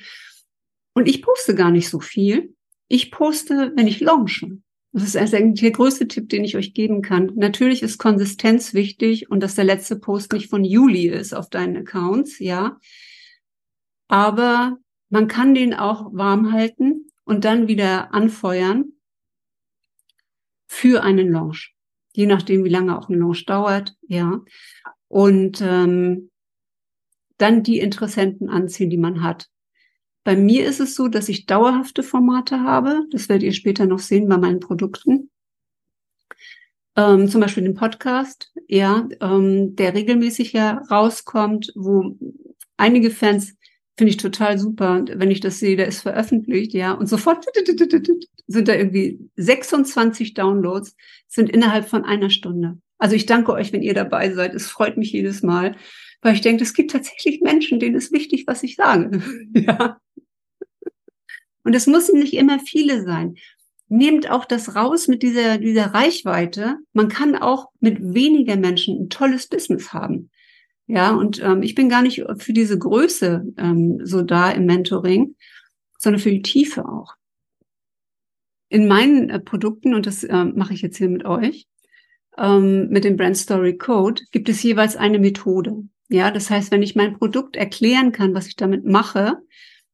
Speaker 1: Und ich poste gar nicht so viel. Ich poste, wenn ich launche. Das ist also der größte Tipp, den ich euch geben kann. Natürlich ist Konsistenz wichtig und dass der letzte Post nicht von Juli ist auf deinen Accounts, ja. Aber man kann den auch warm halten und dann wieder anfeuern für einen Launch je nachdem, wie lange auch ein Launch dauert, ja. Und ähm, dann die Interessenten anziehen, die man hat. Bei mir ist es so, dass ich dauerhafte Formate habe. Das werdet ihr später noch sehen bei meinen Produkten. Ähm, zum Beispiel den Podcast, ja, ähm, der regelmäßig ja rauskommt, wo einige Fans finde ich total super, wenn ich das sehe, der ist veröffentlicht, ja, und sofort sind da irgendwie 26 Downloads, sind innerhalb von einer Stunde. Also ich danke euch, wenn ihr dabei seid. Es freut mich jedes Mal, weil ich denke, es gibt tatsächlich Menschen, denen ist wichtig, was ich sage. ja. Und es müssen nicht immer viele sein. Nehmt auch das raus mit dieser, dieser Reichweite. Man kann auch mit weniger Menschen ein tolles Business haben. Ja, und ähm, ich bin gar nicht für diese Größe ähm, so da im Mentoring, sondern für die Tiefe auch. In meinen äh, Produkten, und das äh, mache ich jetzt hier mit euch, ähm, mit dem Brand Story Code, gibt es jeweils eine Methode. Ja, das heißt, wenn ich mein Produkt erklären kann, was ich damit mache,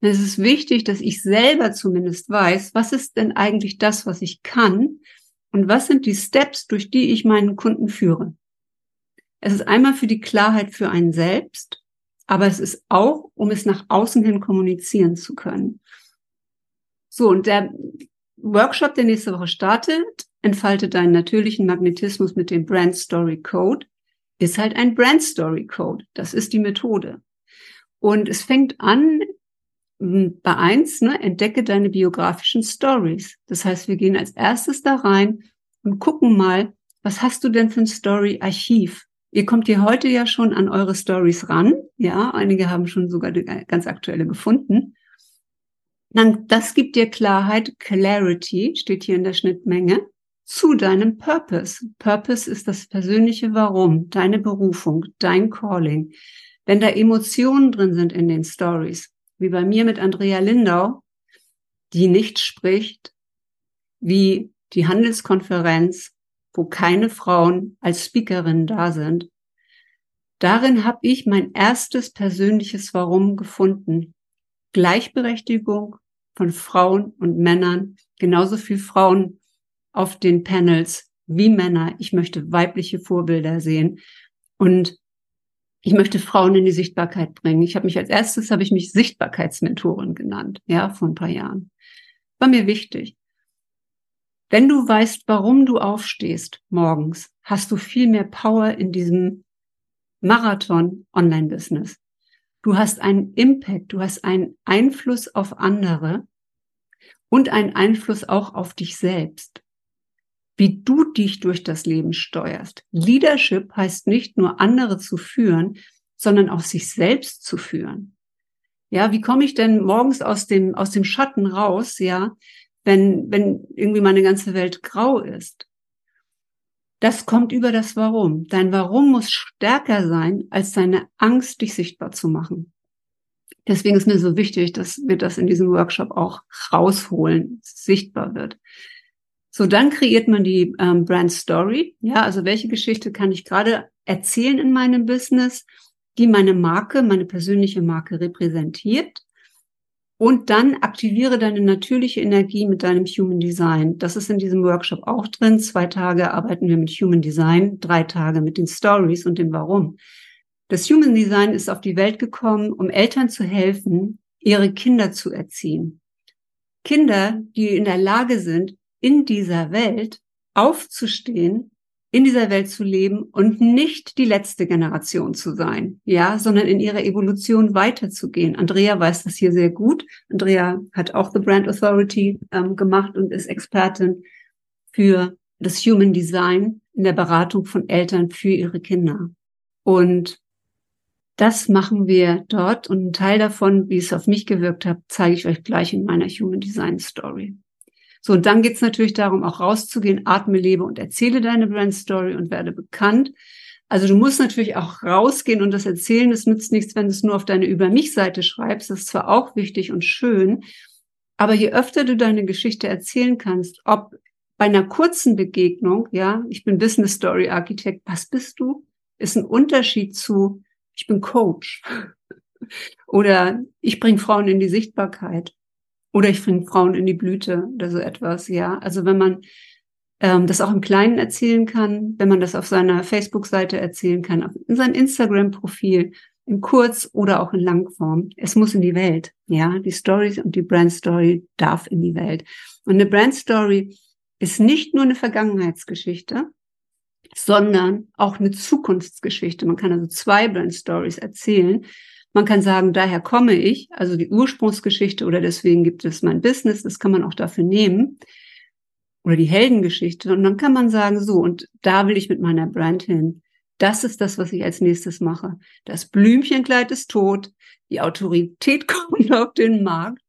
Speaker 1: dann ist es wichtig, dass ich selber zumindest weiß, was ist denn eigentlich das, was ich kann und was sind die Steps, durch die ich meinen Kunden führe. Es ist einmal für die Klarheit für einen selbst, aber es ist auch, um es nach außen hin kommunizieren zu können. So, und der Workshop, der nächste Woche startet, entfalte deinen natürlichen Magnetismus mit dem Brand Story Code, ist halt ein Brand Story Code. Das ist die Methode. Und es fängt an hm, bei eins, ne, entdecke deine biografischen Stories. Das heißt, wir gehen als erstes da rein und gucken mal, was hast du denn für ein Story-Archiv? Ihr kommt hier heute ja schon an eure Stories ran. Ja, einige haben schon sogar die ganz aktuelle gefunden. Dann, das gibt dir Klarheit, Clarity, steht hier in der Schnittmenge, zu deinem Purpose. Purpose ist das persönliche Warum, deine Berufung, dein Calling. Wenn da Emotionen drin sind in den Stories, wie bei mir mit Andrea Lindau, die nicht spricht, wie die Handelskonferenz, wo keine Frauen als Speakerin da sind, Darin habe ich mein erstes persönliches Warum gefunden. Gleichberechtigung von Frauen und Männern, genauso viel Frauen auf den Panels wie Männer. Ich möchte weibliche Vorbilder sehen und ich möchte Frauen in die Sichtbarkeit bringen. Ich habe mich als erstes habe ich mich Sichtbarkeitsmentorin genannt, ja, vor ein paar Jahren. War mir wichtig. Wenn du weißt, warum du aufstehst morgens, hast du viel mehr Power in diesem Marathon Online-Business. Du hast einen Impact, du hast einen Einfluss auf andere und einen Einfluss auch auf dich selbst wie du dich durch das Leben steuerst. Leadership heißt nicht nur andere zu führen, sondern auch sich selbst zu führen. Ja, wie komme ich denn morgens aus dem, aus dem Schatten raus, ja, wenn, wenn irgendwie meine ganze Welt grau ist? Das kommt über das Warum. Dein Warum muss stärker sein als deine Angst, dich sichtbar zu machen. Deswegen ist mir so wichtig, dass wir das in diesem Workshop auch rausholen, sichtbar wird. So, dann kreiert man die ähm, Brand Story. Ja, also welche Geschichte kann ich gerade erzählen in meinem Business, die meine Marke, meine persönliche Marke repräsentiert. Und dann aktiviere deine natürliche Energie mit deinem Human Design. Das ist in diesem Workshop auch drin. Zwei Tage arbeiten wir mit Human Design, drei Tage mit den Stories und dem Warum. Das Human Design ist auf die Welt gekommen, um Eltern zu helfen, ihre Kinder zu erziehen. Kinder, die in der Lage sind, in dieser Welt aufzustehen, in dieser Welt zu leben und nicht die letzte Generation zu sein, ja, sondern in ihrer Evolution weiterzugehen. Andrea weiß das hier sehr gut. Andrea hat auch The Brand Authority ähm, gemacht und ist Expertin für das Human Design in der Beratung von Eltern für ihre Kinder. Und das machen wir dort und ein Teil davon, wie es auf mich gewirkt hat, zeige ich euch gleich in meiner Human Design Story. So, und dann geht's natürlich darum, auch rauszugehen, atme, lebe und erzähle deine Brand Story und werde bekannt. Also du musst natürlich auch rausgehen und das erzählen. Es nützt nichts, wenn du es nur auf deine Über mich-Seite schreibst. Das ist zwar auch wichtig und schön, aber je öfter du deine Geschichte erzählen kannst, ob bei einer kurzen Begegnung, ja, ich bin Business Story Architekt, was bist du? Ist ein Unterschied zu, ich bin Coach. Oder ich bringe Frauen in die Sichtbarkeit. Oder ich bringe Frauen in die Blüte oder so etwas, ja. Also wenn man ähm, das auch im Kleinen erzählen kann, wenn man das auf seiner Facebook-Seite erzählen kann, in seinem Instagram-Profil, in Kurz- oder auch in Langform. Es muss in die Welt, ja. Die Story und die Brand Story darf in die Welt. Und eine Brand Story ist nicht nur eine Vergangenheitsgeschichte, sondern auch eine Zukunftsgeschichte. Man kann also zwei Brand Stories erzählen, man kann sagen, daher komme ich, also die Ursprungsgeschichte oder deswegen gibt es mein Business, das kann man auch dafür nehmen. Oder die Heldengeschichte. Und dann kann man sagen, so, und da will ich mit meiner Brand hin. Das ist das, was ich als nächstes mache. Das Blümchenkleid ist tot. Die Autorität kommt auf den Markt.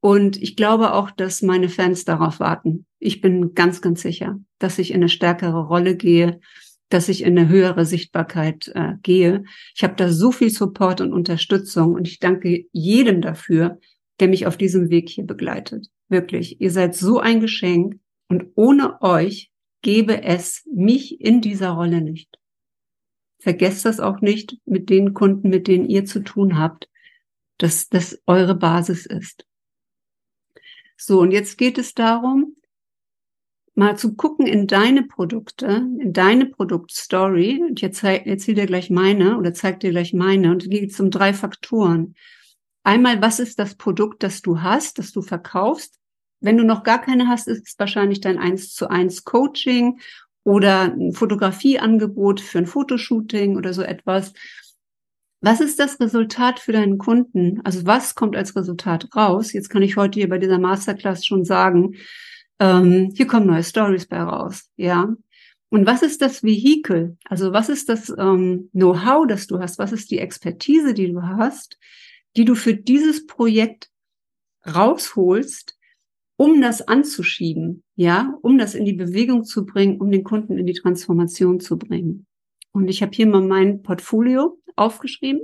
Speaker 1: Und ich glaube auch, dass meine Fans darauf warten. Ich bin ganz, ganz sicher, dass ich in eine stärkere Rolle gehe dass ich in eine höhere Sichtbarkeit äh, gehe. Ich habe da so viel Support und Unterstützung und ich danke jedem dafür, der mich auf diesem Weg hier begleitet. Wirklich, ihr seid so ein Geschenk und ohne euch gäbe es mich in dieser Rolle nicht. Vergesst das auch nicht mit den Kunden, mit denen ihr zu tun habt, dass das eure Basis ist. So, und jetzt geht es darum, mal zu gucken in deine Produkte, in deine Produktstory. Und jetzt erzähl dir gleich meine oder zeig dir gleich meine. Und es geht um drei Faktoren. Einmal, was ist das Produkt, das du hast, das du verkaufst? Wenn du noch gar keine hast, ist es wahrscheinlich dein eins zu eins Coaching oder ein Fotografieangebot für ein Fotoshooting oder so etwas. Was ist das Resultat für deinen Kunden? Also was kommt als Resultat raus? Jetzt kann ich heute hier bei dieser Masterclass schon sagen, ähm, hier kommen neue Stories bei raus, ja. Und was ist das Vehikel? Also was ist das ähm, Know-how, das du hast? Was ist die Expertise, die du hast, die du für dieses Projekt rausholst, um das anzuschieben, ja, um das in die Bewegung zu bringen, um den Kunden in die Transformation zu bringen. Und ich habe hier mal mein Portfolio aufgeschrieben.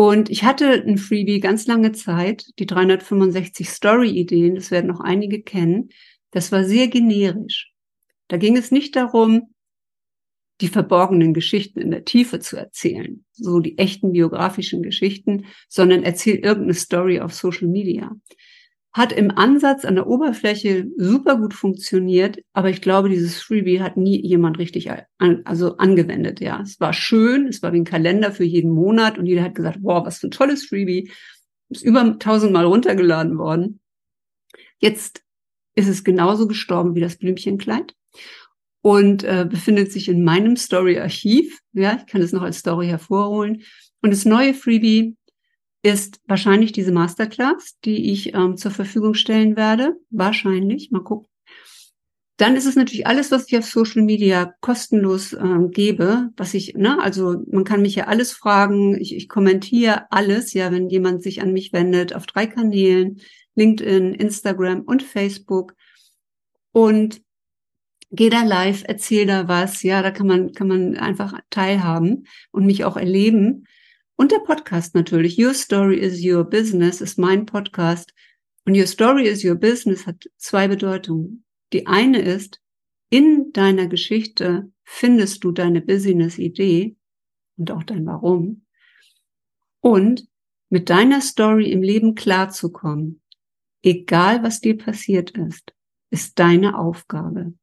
Speaker 1: Und ich hatte ein Freebie ganz lange Zeit, die 365 Story-Ideen, das werden noch einige kennen. Das war sehr generisch. Da ging es nicht darum, die verborgenen Geschichten in der Tiefe zu erzählen, so die echten biografischen Geschichten, sondern erzähl irgendeine Story auf Social Media. Hat im Ansatz an der Oberfläche super gut funktioniert, aber ich glaube, dieses Freebie hat nie jemand richtig an, also angewendet. Ja, es war schön, es war wie ein Kalender für jeden Monat und jeder hat gesagt, wow, was für ein tolles Freebie. Ist über tausendmal runtergeladen worden. Jetzt ist es genauso gestorben wie das Blümchenkleid und äh, befindet sich in meinem Story-Archiv. Ja, ich kann es noch als Story hervorholen. Und das neue Freebie ist wahrscheinlich diese Masterclass, die ich ähm, zur Verfügung stellen werde. Wahrscheinlich, mal gucken. Dann ist es natürlich alles, was ich auf Social Media kostenlos ähm, gebe, was ich, ne, also man kann mich ja alles fragen, ich, ich kommentiere alles, ja, wenn jemand sich an mich wendet, auf drei Kanälen, LinkedIn, Instagram und Facebook. Und geh da live, erzähl da was, ja, da kann man, kann man einfach teilhaben und mich auch erleben. Und der Podcast natürlich. Your Story is Your Business ist mein Podcast. Und Your Story is Your Business hat zwei Bedeutungen. Die eine ist, in deiner Geschichte findest du deine Business-Idee und auch dein Warum. Und mit deiner Story im Leben klarzukommen, egal was dir passiert ist, ist deine Aufgabe.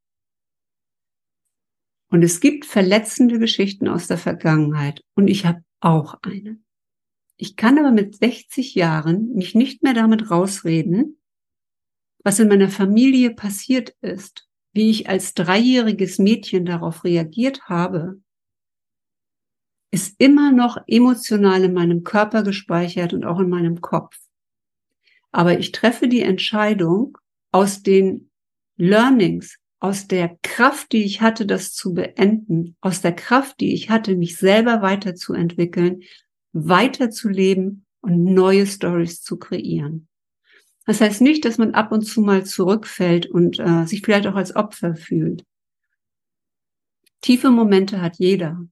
Speaker 1: Und es gibt verletzende Geschichten aus der Vergangenheit und ich habe auch eine. Ich kann aber mit 60 Jahren mich nicht mehr damit rausreden, was in meiner Familie passiert ist, wie ich als dreijähriges Mädchen darauf reagiert habe, ist immer noch emotional in meinem Körper gespeichert und auch in meinem Kopf. Aber ich treffe die Entscheidung aus den Learnings, aus der Kraft, die ich hatte, das zu beenden, aus der Kraft, die ich hatte, mich selber weiterzuentwickeln, weiterzuleben und neue Stories zu kreieren. Das heißt nicht, dass man ab und zu mal zurückfällt und äh, sich vielleicht auch als Opfer fühlt. Tiefe Momente hat jeder.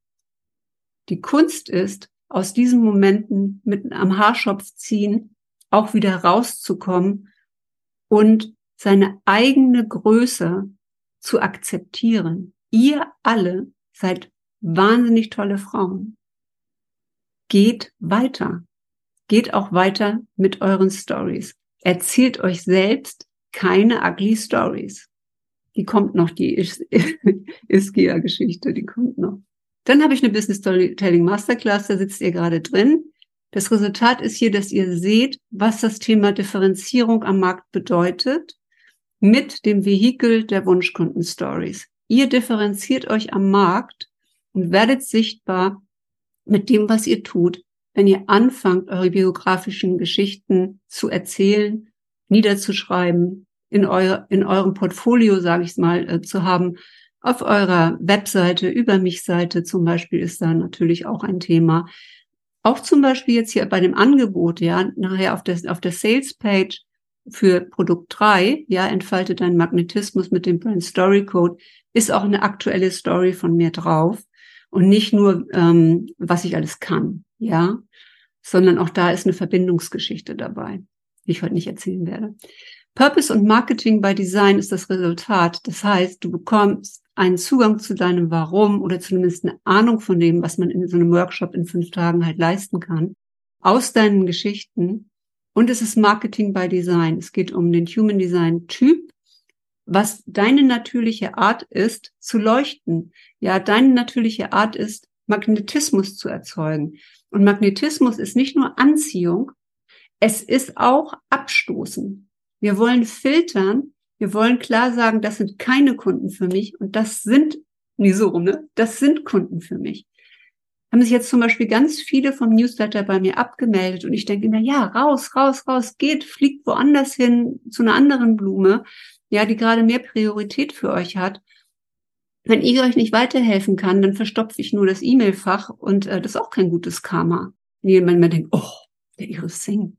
Speaker 1: Die Kunst ist, aus diesen Momenten mit am Haarschopf ziehen, auch wieder rauszukommen und seine eigene Größe zu akzeptieren. Ihr alle seid wahnsinnig tolle Frauen. Geht weiter. Geht auch weiter mit euren Stories. Erzählt euch selbst keine ugly Stories. Die kommt noch, die Iskia-Geschichte, die kommt noch. Dann habe ich eine Business Storytelling Masterclass, da sitzt ihr gerade drin. Das Resultat ist hier, dass ihr seht, was das Thema Differenzierung am Markt bedeutet mit dem Vehikel der Wunschkunden-Stories. Ihr differenziert euch am Markt und werdet sichtbar mit dem, was ihr tut, wenn ihr anfangt, eure biografischen Geschichten zu erzählen, niederzuschreiben, in, euer, in eurem Portfolio, sage ich mal, äh, zu haben. Auf eurer Webseite, über mich Seite zum Beispiel ist da natürlich auch ein Thema. Auch zum Beispiel jetzt hier bei dem Angebot, ja, nachher auf der, auf der Sales Page für Produkt 3, ja, entfalte deinen Magnetismus mit dem Brand Story Code, ist auch eine aktuelle Story von mir drauf. Und nicht nur, ähm, was ich alles kann, ja, sondern auch da ist eine Verbindungsgeschichte dabei, die ich heute nicht erzählen werde. Purpose und Marketing by Design ist das Resultat. Das heißt, du bekommst einen Zugang zu deinem Warum oder zumindest eine Ahnung von dem, was man in so einem Workshop in fünf Tagen halt leisten kann, aus deinen Geschichten und es ist Marketing by Design. Es geht um den Human Design Typ, was deine natürliche Art ist, zu leuchten. Ja, deine natürliche Art ist, Magnetismus zu erzeugen. Und Magnetismus ist nicht nur Anziehung, es ist auch Abstoßen. Wir wollen filtern, wir wollen klar sagen, das sind keine Kunden für mich und das sind, nie so ne? Das sind Kunden für mich haben sich jetzt zum Beispiel ganz viele vom Newsletter bei mir abgemeldet und ich denke immer, ja, raus, raus, raus, geht, fliegt woanders hin zu einer anderen Blume, ja, die gerade mehr Priorität für euch hat. Wenn ich euch nicht weiterhelfen kann, dann verstopfe ich nur das E-Mail-Fach und äh, das ist auch kein gutes Karma. Wenn jemand mal denkt, oh, der Iris Singh.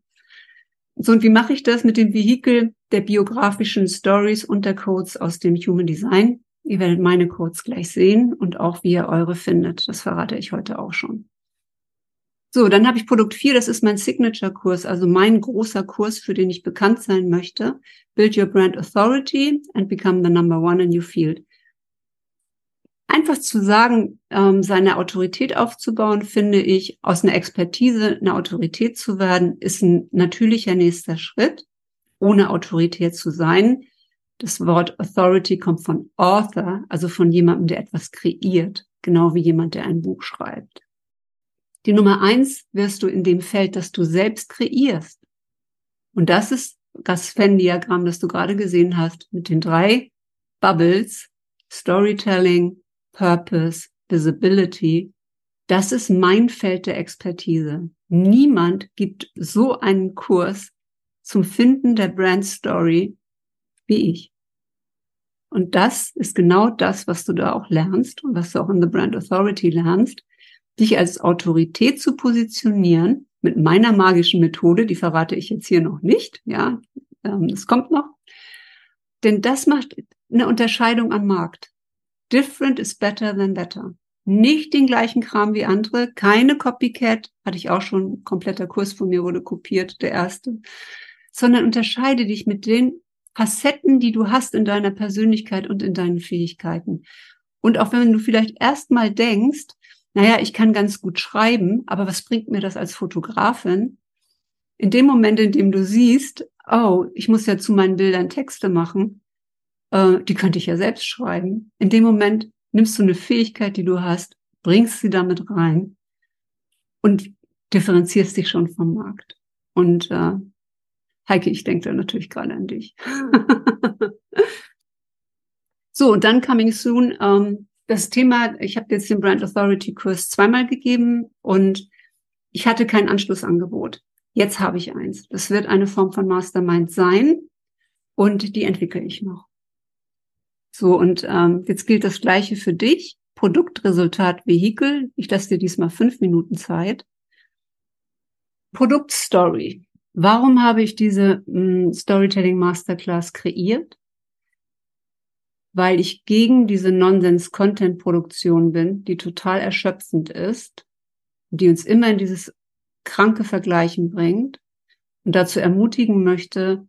Speaker 1: So, und wie mache ich das mit dem Vehikel der biografischen Stories und der Codes aus dem Human Design? Ihr werdet meine Codes gleich sehen und auch wie ihr eure findet. Das verrate ich heute auch schon. So, dann habe ich Produkt 4, das ist mein Signature-Kurs, also mein großer Kurs, für den ich bekannt sein möchte. Build your brand authority and become the number one in your field. einfach zu sagen, ähm, seine Autorität aufzubauen, finde ich, aus einer Expertise eine Autorität zu werden, ist ein natürlicher nächster Schritt, ohne Autorität zu sein. Das Wort Authority kommt von Author, also von jemandem, der etwas kreiert, genau wie jemand, der ein Buch schreibt. Die Nummer eins wirst du in dem Feld, das du selbst kreierst. Und das ist das Venn-Diagramm, das du gerade gesehen hast, mit den drei Bubbles, Storytelling, Purpose, Visibility. Das ist mein Feld der Expertise. Niemand gibt so einen Kurs zum Finden der Brand Story wie ich. Und das ist genau das, was du da auch lernst und was du auch in The Brand Authority lernst, dich als Autorität zu positionieren mit meiner magischen Methode, die verrate ich jetzt hier noch nicht, ja, ähm, das kommt noch. Denn das macht eine Unterscheidung am Markt. Different is better than better. Nicht den gleichen Kram wie andere, keine Copycat, hatte ich auch schon, kompletter Kurs von mir wurde kopiert, der erste, sondern unterscheide dich mit den Facetten, die du hast in deiner Persönlichkeit und in deinen Fähigkeiten. Und auch wenn du vielleicht erstmal denkst, naja, ich kann ganz gut schreiben, aber was bringt mir das als Fotografin? In dem Moment, in dem du siehst, oh, ich muss ja zu meinen Bildern Texte machen, äh, die könnte ich ja selbst schreiben. In dem Moment nimmst du eine Fähigkeit, die du hast, bringst sie damit rein und differenzierst dich schon vom Markt. Und äh, Heike, ich denke da natürlich gerade an dich. so, und dann coming soon. Ähm, das Thema, ich habe jetzt den Brand Authority Kurs zweimal gegeben und ich hatte kein Anschlussangebot. Jetzt habe ich eins. Das wird eine Form von Mastermind sein und die entwickle ich noch. So, und ähm, jetzt gilt das Gleiche für dich. Produktresultat Vehikel. Ich lasse dir diesmal fünf Minuten Zeit. Produktstory. Warum habe ich diese hm, Storytelling Masterclass kreiert? weil ich gegen diese Nonsens-Content-Produktion bin, die total erschöpfend ist, die uns immer in dieses kranke Vergleichen bringt und dazu ermutigen möchte,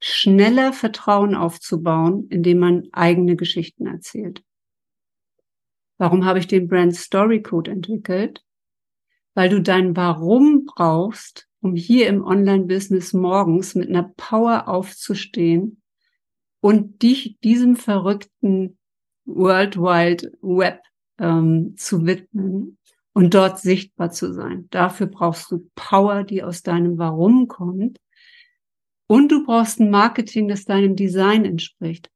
Speaker 1: schneller Vertrauen aufzubauen, indem man eigene Geschichten erzählt. Warum habe ich den Brand Story Code entwickelt? Weil du dein Warum brauchst, um hier im Online-Business morgens mit einer Power aufzustehen und dich diesem verrückten World Wide Web ähm, zu widmen und dort sichtbar zu sein. Dafür brauchst du Power, die aus deinem Warum kommt. Und du brauchst ein Marketing, das deinem Design entspricht.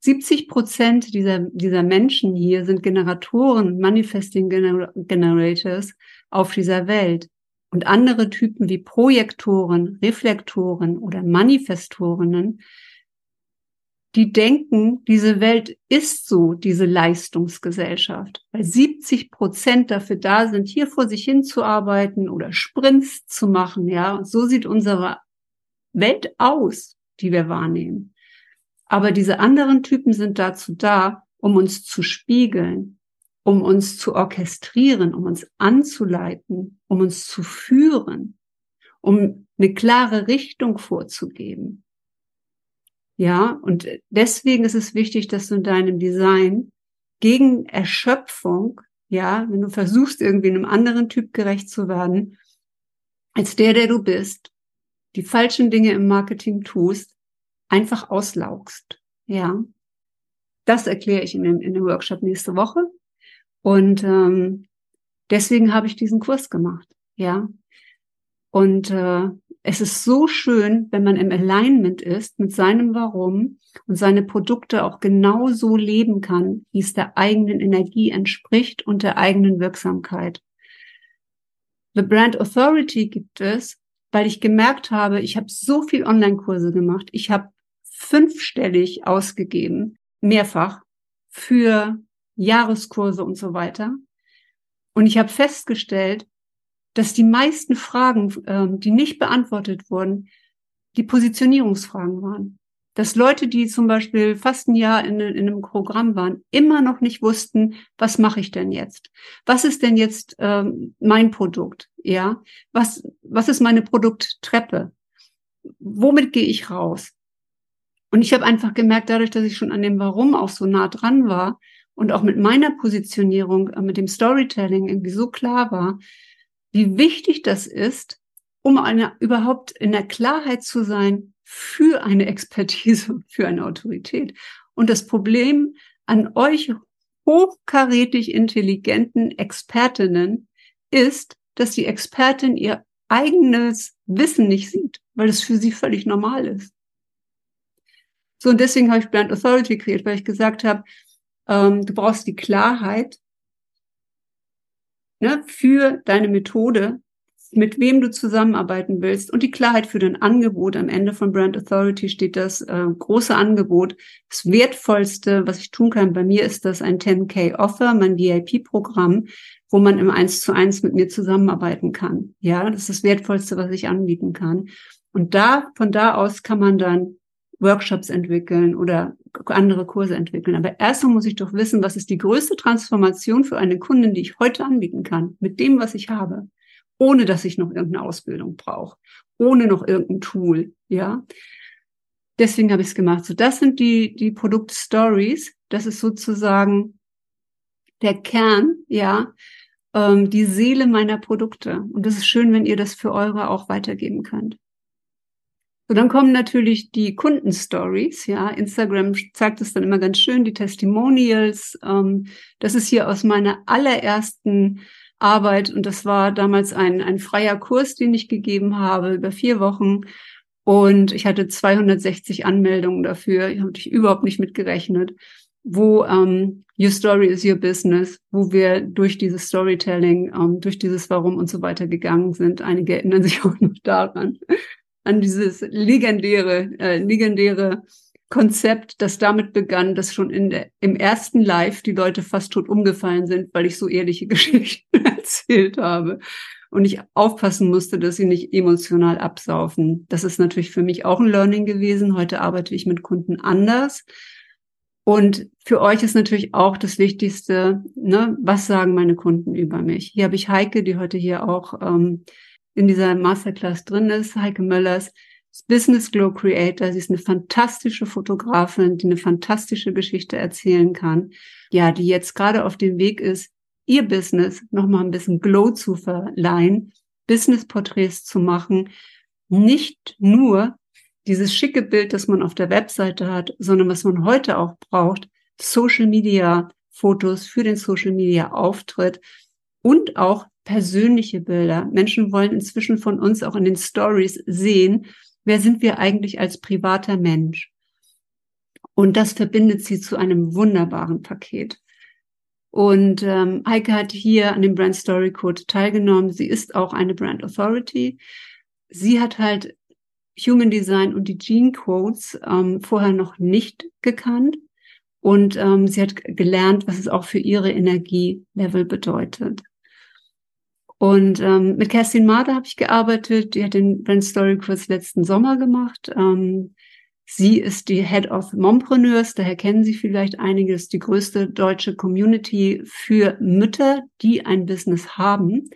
Speaker 1: 70 Prozent dieser, dieser Menschen hier sind Generatoren, Manifesting Gener Generators auf dieser Welt. Und andere Typen wie Projektoren, Reflektoren oder Manifestorinnen die denken, diese Welt ist so, diese Leistungsgesellschaft, weil 70 Prozent dafür da sind, hier vor sich hin zu arbeiten oder Sprints zu machen, ja. Und so sieht unsere Welt aus, die wir wahrnehmen. Aber diese anderen Typen sind dazu da, um uns zu spiegeln, um uns zu orchestrieren, um uns anzuleiten, um uns zu führen, um eine klare Richtung vorzugeben. Ja, und deswegen ist es wichtig, dass du in deinem Design gegen Erschöpfung, ja, wenn du versuchst, irgendwie einem anderen Typ gerecht zu werden, als der, der du bist, die falschen Dinge im Marketing tust, einfach auslaugst. Ja, das erkläre ich in dem, in dem Workshop nächste Woche. Und ähm, deswegen habe ich diesen Kurs gemacht. Ja, und äh, es ist so schön, wenn man im Alignment ist mit seinem Warum und seine Produkte auch genau so leben kann, wie es der eigenen Energie entspricht und der eigenen Wirksamkeit. The Brand Authority gibt es, weil ich gemerkt habe, ich habe so viel Online-Kurse gemacht. Ich habe fünfstellig ausgegeben, mehrfach, für Jahreskurse und so weiter. Und ich habe festgestellt, dass die meisten Fragen, ähm, die nicht beantwortet wurden, die Positionierungsfragen waren. Dass Leute, die zum Beispiel fast ein Jahr in, in einem Programm waren, immer noch nicht wussten, was mache ich denn jetzt? Was ist denn jetzt ähm, mein Produkt? Ja, was was ist meine Produkttreppe? Womit gehe ich raus? Und ich habe einfach gemerkt, dadurch, dass ich schon an dem Warum auch so nah dran war und auch mit meiner Positionierung, äh, mit dem Storytelling irgendwie so klar war, wie wichtig das ist, um eine, überhaupt in der Klarheit zu sein für eine Expertise, für eine Autorität. Und das Problem an euch hochkarätig intelligenten Expertinnen ist, dass die Expertin ihr eigenes Wissen nicht sieht, weil es für sie völlig normal ist. So, und deswegen habe ich Brand Authority kreiert, weil ich gesagt habe, ähm, du brauchst die Klarheit ne, für deine Methode, mit wem du zusammenarbeiten willst und die Klarheit für dein Angebot. Am Ende von Brand Authority steht das äh, große Angebot. Das wertvollste, was ich tun kann bei mir, ist das ein 10K Offer, mein VIP-Programm, wo man im Eins zu eins mit mir zusammenarbeiten kann. Ja, das ist das wertvollste, was ich anbieten kann. Und da, von da aus kann man dann Workshops entwickeln oder andere Kurse entwickeln. Aber erstmal muss ich doch wissen, was ist die größte Transformation für eine Kundin, die ich heute anbieten kann, mit dem, was ich habe, ohne dass ich noch irgendeine Ausbildung brauche, ohne noch irgendein Tool, ja. Deswegen habe ich es gemacht. So, das sind die, die Produktstories. Das ist sozusagen der Kern, ja, ähm, die Seele meiner Produkte. Und das ist schön, wenn ihr das für eure auch weitergeben könnt. So, dann kommen natürlich die Kundenstories. Ja, Instagram zeigt es dann immer ganz schön, die Testimonials. Ähm, das ist hier aus meiner allerersten Arbeit und das war damals ein, ein freier Kurs, den ich gegeben habe über vier Wochen. Und ich hatte 260 Anmeldungen dafür. Ich habe ich überhaupt nicht mitgerechnet wo ähm, Your Story is Your Business, wo wir durch dieses Storytelling, ähm, durch dieses Warum und so weiter gegangen sind. Einige erinnern sich auch noch daran an dieses legendäre, äh, legendäre Konzept, das damit begann, dass schon in der, im ersten Live die Leute fast tot umgefallen sind, weil ich so ehrliche Geschichten erzählt habe und ich aufpassen musste, dass sie nicht emotional absaufen. Das ist natürlich für mich auch ein Learning gewesen. Heute arbeite ich mit Kunden anders. Und für euch ist natürlich auch das Wichtigste, ne, was sagen meine Kunden über mich? Hier habe ich Heike, die heute hier auch ähm, in dieser Masterclass drin ist, Heike Möllers, Business Glow Creator. Sie ist eine fantastische Fotografin, die eine fantastische Geschichte erzählen kann. Ja, die jetzt gerade auf dem Weg ist, ihr Business nochmal ein bisschen Glow zu verleihen, Business-Porträts zu machen. Nicht nur dieses schicke Bild, das man auf der Webseite hat, sondern was man heute auch braucht, Social Media Fotos für den Social Media Auftritt und auch persönliche Bilder. Menschen wollen inzwischen von uns auch in den Stories sehen, wer sind wir eigentlich als privater Mensch? Und das verbindet sie zu einem wunderbaren Paket. Und ähm, Heike hat hier an dem Brand Story Code teilgenommen. Sie ist auch eine Brand Authority. Sie hat halt Human Design und die Gene Codes ähm, vorher noch nicht gekannt. Und ähm, sie hat gelernt, was es auch für ihre Energielevel bedeutet. Und ähm, mit Kerstin Mader habe ich gearbeitet. Die hat den Brand Story Kurs letzten Sommer gemacht. Ähm, sie ist die Head of Mompreneurs, daher kennen Sie vielleicht einiges, die größte deutsche Community für Mütter, die ein Business haben.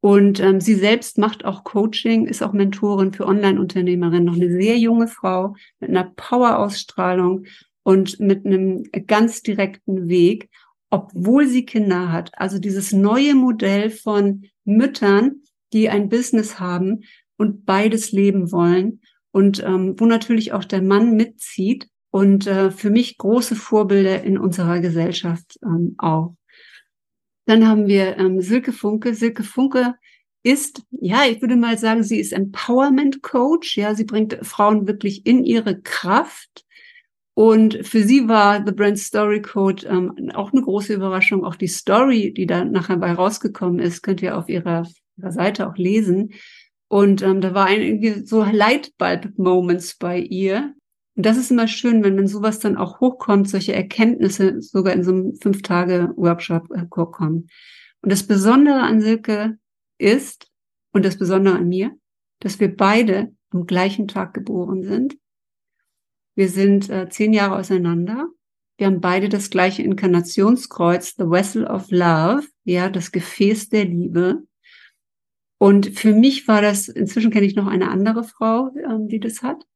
Speaker 1: Und ähm, sie selbst macht auch Coaching, ist auch Mentorin für Online-Unternehmerinnen, noch eine sehr junge Frau mit einer Power-Ausstrahlung und mit einem ganz direkten Weg obwohl sie Kinder hat. Also dieses neue Modell von Müttern, die ein Business haben und beides leben wollen und ähm, wo natürlich auch der Mann mitzieht und äh, für mich große Vorbilder in unserer Gesellschaft ähm, auch. Dann haben wir ähm, Silke Funke. Silke Funke ist, ja, ich würde mal sagen, sie ist Empowerment Coach. Ja, sie bringt Frauen wirklich in ihre Kraft und für sie war The Brand Story Code ähm, auch eine große Überraschung. Auch die Story, die da nachher bei rausgekommen ist, könnt ihr auf ihrer, ihrer Seite auch lesen. Und ähm, da war ein, so Lightbulb-Moments bei ihr. Und das ist immer schön, wenn dann sowas dann auch hochkommt, solche Erkenntnisse sogar in so einem Fünf-Tage-Workshop kommen. Und das Besondere an Silke ist, und das Besondere an mir, dass wir beide am gleichen Tag geboren sind wir sind äh, zehn Jahre auseinander. Wir haben beide das gleiche Inkarnationskreuz, The Vessel of Love, ja, das Gefäß der Liebe. Und für mich war das, inzwischen kenne ich noch eine andere Frau, ähm, die das hat.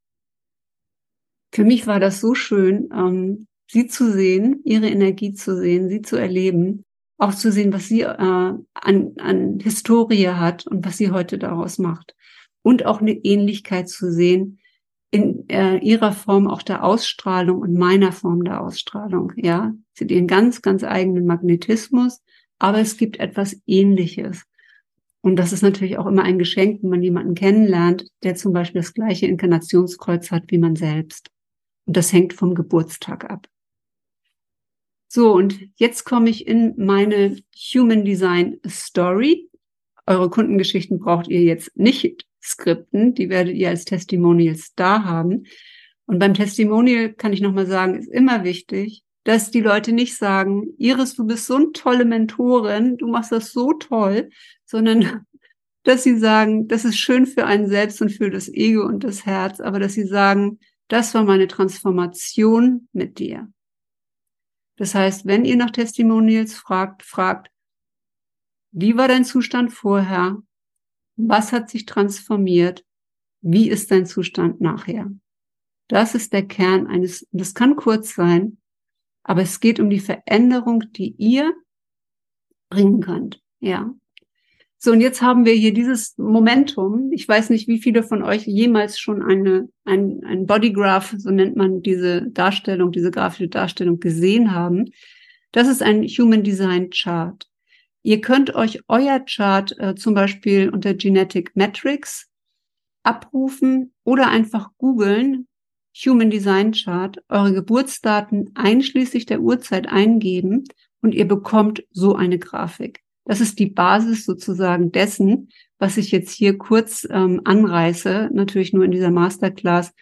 Speaker 1: Für mich war das so schön, ähm, sie zu sehen, ihre Energie zu sehen, sie zu erleben, auch zu sehen, was sie äh, an, an Historie hat und was sie heute daraus macht. Und auch eine Ähnlichkeit zu sehen in äh, ihrer Form auch der Ausstrahlung und meiner Form der Ausstrahlung. Ja, sie hat ihren ganz, ganz eigenen Magnetismus, aber es gibt etwas Ähnliches. Und das ist natürlich auch immer ein Geschenk, wenn man jemanden kennenlernt, der zum Beispiel das gleiche Inkarnationskreuz hat wie man selbst. Und das hängt vom Geburtstag ab. So, und jetzt komme ich in meine Human Design Story. Eure Kundengeschichten braucht ihr jetzt nicht skripten, die werdet ihr als Testimonials da haben. Und beim Testimonial kann ich nochmal sagen, ist immer wichtig, dass die Leute nicht sagen, Iris, du bist so eine tolle Mentorin, du machst das so toll, sondern dass sie sagen, das ist schön für einen selbst und für das Ego und das Herz, aber dass sie sagen, das war meine Transformation mit dir. Das heißt, wenn ihr nach Testimonials fragt, fragt, wie war dein Zustand vorher? Was hat sich transformiert? Wie ist dein Zustand nachher? Das ist der Kern eines, das kann kurz sein, aber es geht um die Veränderung, die ihr bringen könnt. Ja. So, und jetzt haben wir hier dieses Momentum. Ich weiß nicht, wie viele von euch jemals schon eine, ein, ein Bodygraph, so nennt man diese Darstellung, diese grafische Darstellung gesehen haben. Das ist ein Human Design Chart. Ihr könnt euch euer Chart äh, zum Beispiel unter Genetic Metrics abrufen oder einfach googeln, Human Design Chart, eure Geburtsdaten einschließlich der Uhrzeit eingeben und ihr bekommt so eine Grafik. Das ist die Basis sozusagen dessen, was ich jetzt hier kurz ähm, anreiße, natürlich nur in dieser Masterclass,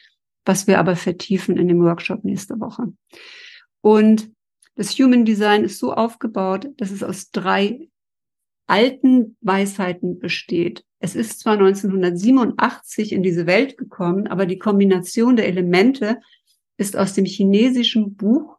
Speaker 1: was wir aber vertiefen in dem Workshop nächste Woche. Und das Human Design ist so aufgebaut, dass es aus drei alten Weisheiten besteht. Es ist zwar 1987 in diese Welt gekommen, aber die Kombination der Elemente ist aus dem chinesischen Buch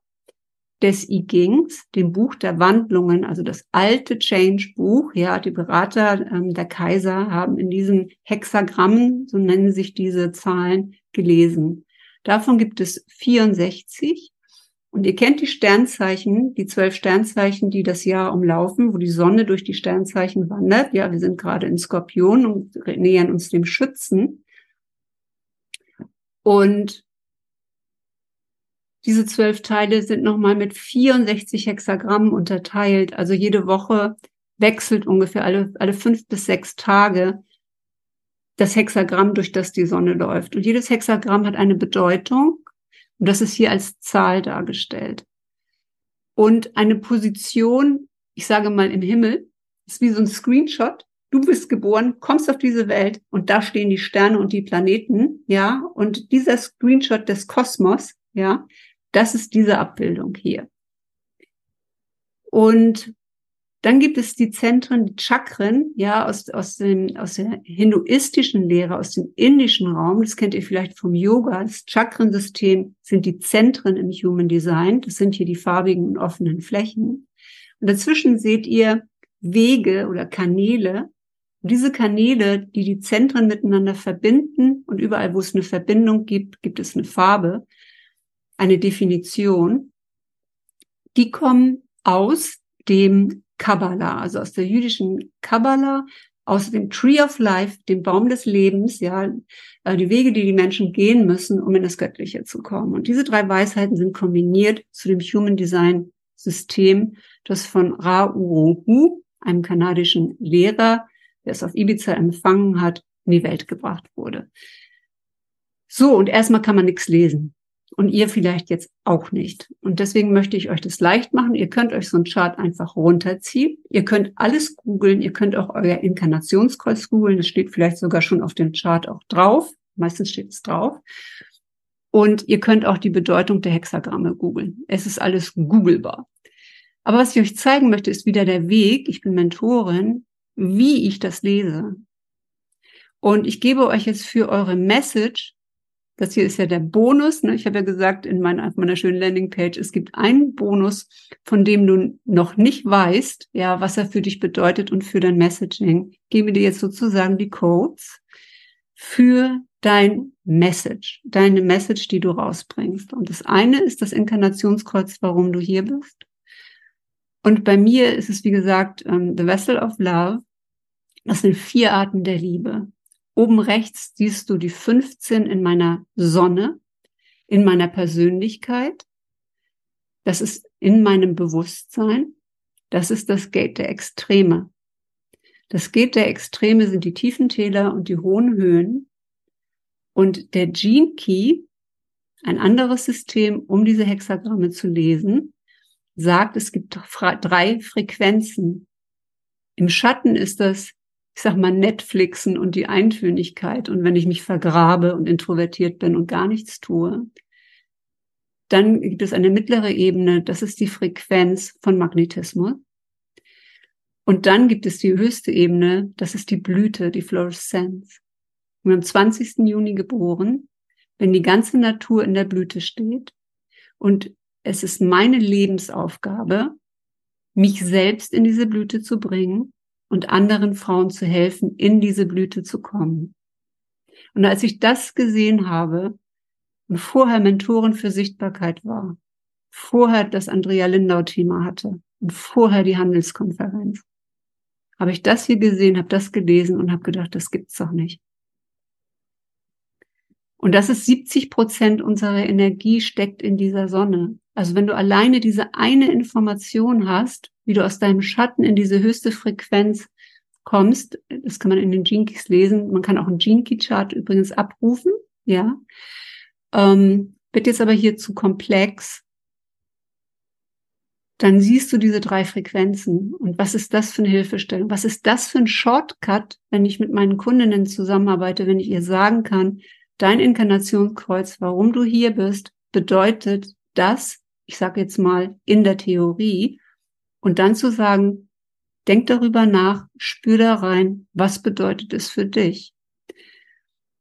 Speaker 1: des I Gings, dem Buch der Wandlungen, also das alte Change-Buch. Ja, die Berater ähm, der Kaiser haben in diesen Hexagrammen, so nennen sich diese Zahlen, gelesen. Davon gibt es 64. Und ihr kennt die Sternzeichen, die zwölf Sternzeichen, die das Jahr umlaufen, wo die Sonne durch die Sternzeichen wandert. Ja, wir sind gerade in Skorpion und nähern uns dem Schützen. Und diese zwölf Teile sind nochmal mit 64 Hexagrammen unterteilt. Also jede Woche wechselt ungefähr alle, alle fünf bis sechs Tage das Hexagramm, durch das die Sonne läuft. Und jedes Hexagramm hat eine Bedeutung. Und das ist hier als Zahl dargestellt. Und eine Position, ich sage mal im Himmel, ist wie so ein Screenshot. Du bist geboren, kommst auf diese Welt und da stehen die Sterne und die Planeten, ja. Und dieser Screenshot des Kosmos, ja, das ist diese Abbildung hier. Und dann gibt es die Zentren, die Chakren, ja, aus, aus, dem, aus der hinduistischen Lehre, aus dem indischen Raum. Das kennt ihr vielleicht vom Yoga. Das Chakrensystem sind die Zentren im Human Design. Das sind hier die farbigen und offenen Flächen. Und dazwischen seht ihr Wege oder Kanäle. Und diese Kanäle, die die Zentren miteinander verbinden und überall, wo es eine Verbindung gibt, gibt es eine Farbe eine Definition, die kommen aus dem Kabbalah, also aus der jüdischen Kabbalah, aus dem Tree of Life, dem Baum des Lebens, ja, äh, die Wege, die die Menschen gehen müssen, um in das Göttliche zu kommen. Und diese drei Weisheiten sind kombiniert zu dem Human Design System, das von Ra Urohu, einem kanadischen Lehrer, der es auf Ibiza empfangen hat, in die Welt gebracht wurde. So, und erstmal kann man nichts lesen und ihr vielleicht jetzt auch nicht. Und deswegen möchte ich euch das leicht machen. Ihr könnt euch so ein Chart einfach runterziehen. Ihr könnt alles googeln. Ihr könnt auch euer Inkarnationskreuz googeln. Das steht vielleicht sogar schon auf dem Chart auch drauf. Meistens steht es drauf. Und ihr könnt auch die Bedeutung der Hexagramme googeln. Es ist alles googelbar. Aber was ich euch zeigen möchte, ist wieder der Weg. Ich bin Mentorin, wie ich das lese. Und ich gebe euch jetzt für eure Message das hier ist ja der Bonus. Ne? Ich habe ja gesagt in meiner, auf meiner schönen Landingpage, es gibt einen Bonus, von dem du noch nicht weißt, ja, was er für dich bedeutet und für dein Messaging. Ich gebe dir jetzt sozusagen die Codes für dein Message, deine Message, die du rausbringst. Und das eine ist das Inkarnationskreuz, warum du hier bist. Und bei mir ist es, wie gesagt, um, The Vessel of Love. Das sind vier Arten der Liebe. Oben rechts siehst du die 15 in meiner Sonne, in meiner Persönlichkeit. Das ist in meinem Bewusstsein. Das ist das Gate der Extreme. Das Gate der Extreme sind die tiefen Täler und die hohen Höhen. Und der Gene Key, ein anderes System, um diese Hexagramme zu lesen, sagt, es gibt drei Frequenzen. Im Schatten ist das, ich sag mal, Netflixen und die Eintönigkeit. Und wenn ich mich vergrabe und introvertiert bin und gar nichts tue, dann gibt es eine mittlere Ebene, das ist die Frequenz von Magnetismus. Und dann gibt es die höchste Ebene, das ist die Blüte, die Fluoreszenz. Ich bin am 20. Juni geboren, wenn die ganze Natur in der Blüte steht. Und es ist meine Lebensaufgabe, mich selbst in diese Blüte zu bringen und anderen Frauen zu helfen, in diese Blüte zu kommen. Und als ich das gesehen habe und vorher Mentorin für Sichtbarkeit war, vorher das Andrea Lindau-Thema hatte und vorher die Handelskonferenz, habe ich das hier gesehen, habe das gelesen und habe gedacht, das gibt's doch nicht. Und das ist 70 Prozent unserer Energie steckt in dieser Sonne. Also wenn du alleine diese eine Information hast, wie du aus deinem Schatten in diese höchste Frequenz kommst, das kann man in den Jinkies lesen. Man kann auch einen Jinky-Chart übrigens abrufen, ja. Ähm, wird jetzt aber hier zu komplex. Dann siehst du diese drei Frequenzen. Und was ist das für eine Hilfestellung? Was ist das für ein Shortcut, wenn ich mit meinen Kundinnen zusammenarbeite, wenn ich ihr sagen kann, dein Inkarnationskreuz, warum du hier bist, bedeutet das, ich sage jetzt mal in der Theorie, und dann zu sagen, denk darüber nach, spür da rein, was bedeutet es für dich?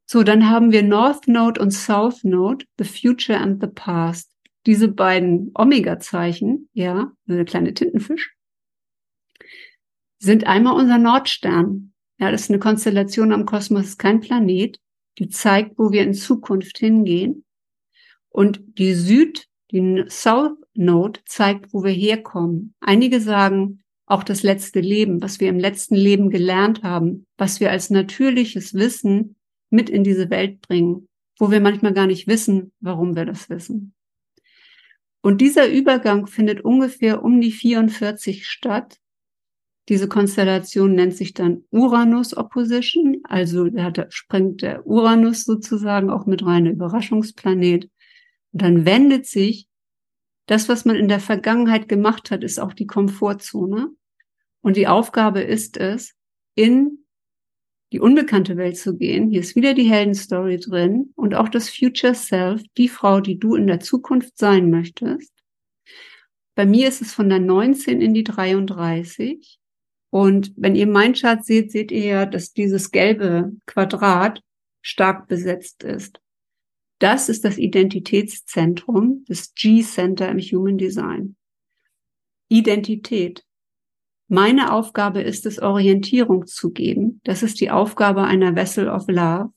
Speaker 1: So, dann haben wir North Node und South Node, the future and the past. Diese beiden Omega-Zeichen, ja, der kleine Tintenfisch, sind einmal unser Nordstern. Ja, das ist eine Konstellation am Kosmos, ist kein Planet. Die zeigt, wo wir in Zukunft hingehen. Und die Süd, die South Node zeigt, wo wir herkommen. Einige sagen auch das letzte Leben, was wir im letzten Leben gelernt haben, was wir als natürliches Wissen mit in diese Welt bringen, wo wir manchmal gar nicht wissen, warum wir das wissen. Und dieser Übergang findet ungefähr um die 44 statt. Diese Konstellation nennt sich dann Uranus Opposition, also da springt der Uranus sozusagen auch mit rein, der Überraschungsplanet. Und dann wendet sich das, was man in der Vergangenheit gemacht hat, ist auch die Komfortzone. Und die Aufgabe ist es, in die unbekannte Welt zu gehen. Hier ist wieder die Heldenstory drin und auch das Future Self, die Frau, die du in der Zukunft sein möchtest. Bei mir ist es von der 19 in die 33. Und wenn ihr mein Chart seht, seht ihr ja, dass dieses gelbe Quadrat stark besetzt ist. Das ist das Identitätszentrum, das G-Center im Human Design. Identität. Meine Aufgabe ist es, Orientierung zu geben. Das ist die Aufgabe einer Vessel of Love,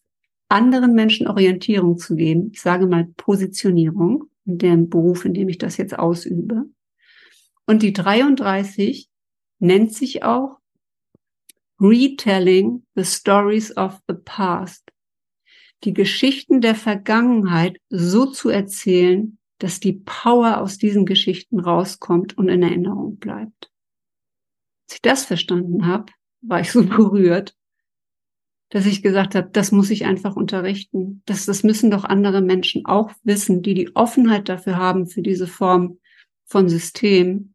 Speaker 1: anderen Menschen Orientierung zu geben. Ich sage mal Positionierung in dem Beruf, in dem ich das jetzt ausübe. Und die 33 nennt sich auch Retelling the Stories of the Past die Geschichten der Vergangenheit so zu erzählen, dass die Power aus diesen Geschichten rauskommt und in Erinnerung bleibt. Als ich das verstanden habe, war ich so berührt, dass ich gesagt habe, das muss ich einfach unterrichten. Das, das müssen doch andere Menschen auch wissen, die die Offenheit dafür haben, für diese Form von System,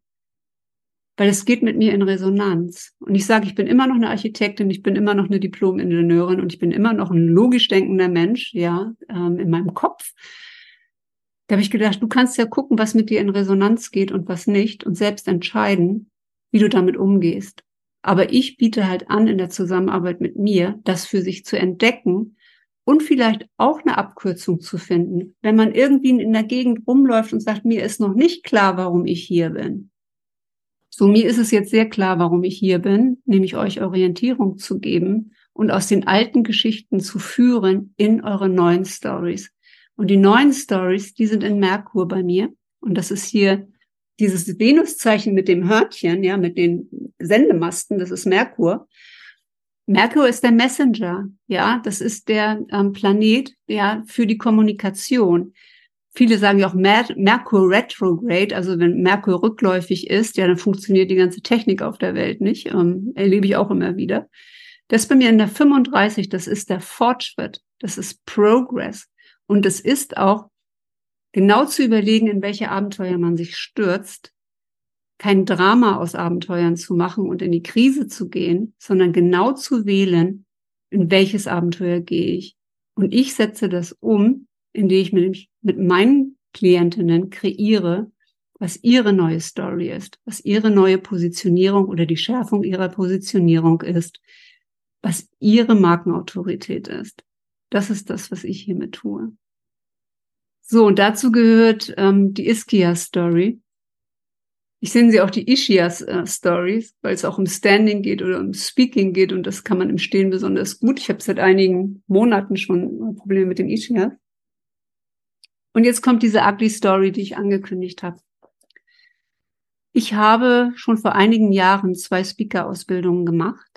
Speaker 1: weil es geht mit mir in Resonanz. Und ich sage, ich bin immer noch eine Architektin, ich bin immer noch eine Diplom-Ingenieurin und ich bin immer noch ein logisch denkender Mensch, ja, ähm, in meinem Kopf. Da habe ich gedacht, du kannst ja gucken, was mit dir in Resonanz geht und was nicht und selbst entscheiden, wie du damit umgehst. Aber ich biete halt an, in der Zusammenarbeit mit mir, das für sich zu entdecken und vielleicht auch eine Abkürzung zu finden. Wenn man irgendwie in der Gegend rumläuft und sagt, mir ist noch nicht klar, warum ich hier bin so, mir ist es jetzt sehr klar, warum ich hier bin, nämlich euch Orientierung zu geben und aus den alten Geschichten zu führen in eure neuen Stories. Und die neuen Stories, die sind in Merkur bei mir. Und das ist hier dieses Venuszeichen mit dem Hörnchen, ja, mit den Sendemasten, das ist Merkur. Merkur ist der Messenger, ja, das ist der ähm, Planet, ja, für die Kommunikation. Viele sagen ja auch Mer Merkur retrograde, also wenn Merkur rückläufig ist, ja, dann funktioniert die ganze Technik auf der Welt nicht. Ähm, erlebe ich auch immer wieder. Das bei mir in der 35, das ist der Fortschritt, das ist Progress. Und es ist auch genau zu überlegen, in welche Abenteuer man sich stürzt, kein Drama aus Abenteuern zu machen und in die Krise zu gehen, sondern genau zu wählen, in welches Abenteuer gehe ich. Und ich setze das um, indem ich mit, mit meinen Klientinnen kreiere, was ihre neue Story ist, was ihre neue Positionierung oder die Schärfung ihrer Positionierung ist, was ihre Markenautorität ist. Das ist das, was ich hiermit tue. So, und dazu gehört ähm, die Iskia-Story. Ich sehe sie auch die Ischias-Stories, weil es auch um Standing geht oder um Speaking geht und das kann man im Stehen besonders gut. Ich habe seit einigen Monaten schon Probleme mit den Ischias. Und jetzt kommt diese ugly Story, die ich angekündigt habe. Ich habe schon vor einigen Jahren zwei Speaker-Ausbildungen gemacht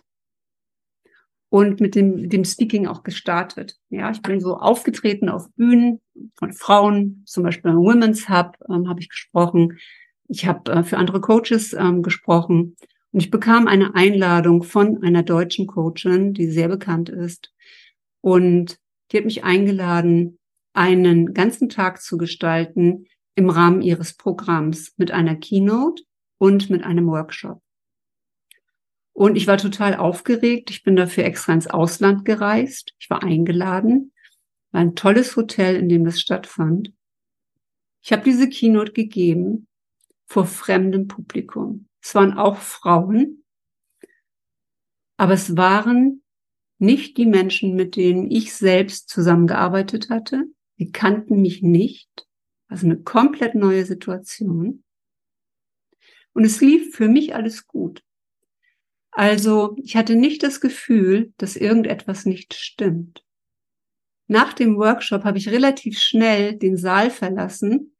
Speaker 1: und mit dem, dem Speaking auch gestartet. Ja, ich bin so aufgetreten auf Bühnen von Frauen, zum Beispiel beim Women's Hub ähm, habe ich gesprochen. Ich habe äh, für andere Coaches ähm, gesprochen und ich bekam eine Einladung von einer deutschen Coachin, die sehr bekannt ist. Und die hat mich eingeladen, einen ganzen Tag zu gestalten im Rahmen ihres Programms mit einer Keynote und mit einem Workshop. Und ich war total aufgeregt. Ich bin dafür extra ins Ausland gereist. Ich war eingeladen. War ein tolles Hotel, in dem das stattfand. Ich habe diese Keynote gegeben vor fremdem Publikum. Es waren auch Frauen, aber es waren nicht die Menschen, mit denen ich selbst zusammengearbeitet hatte. Sie kannten mich nicht. Also eine komplett neue Situation. Und es lief für mich alles gut. Also ich hatte nicht das Gefühl, dass irgendetwas nicht stimmt. Nach dem Workshop habe ich relativ schnell den Saal verlassen,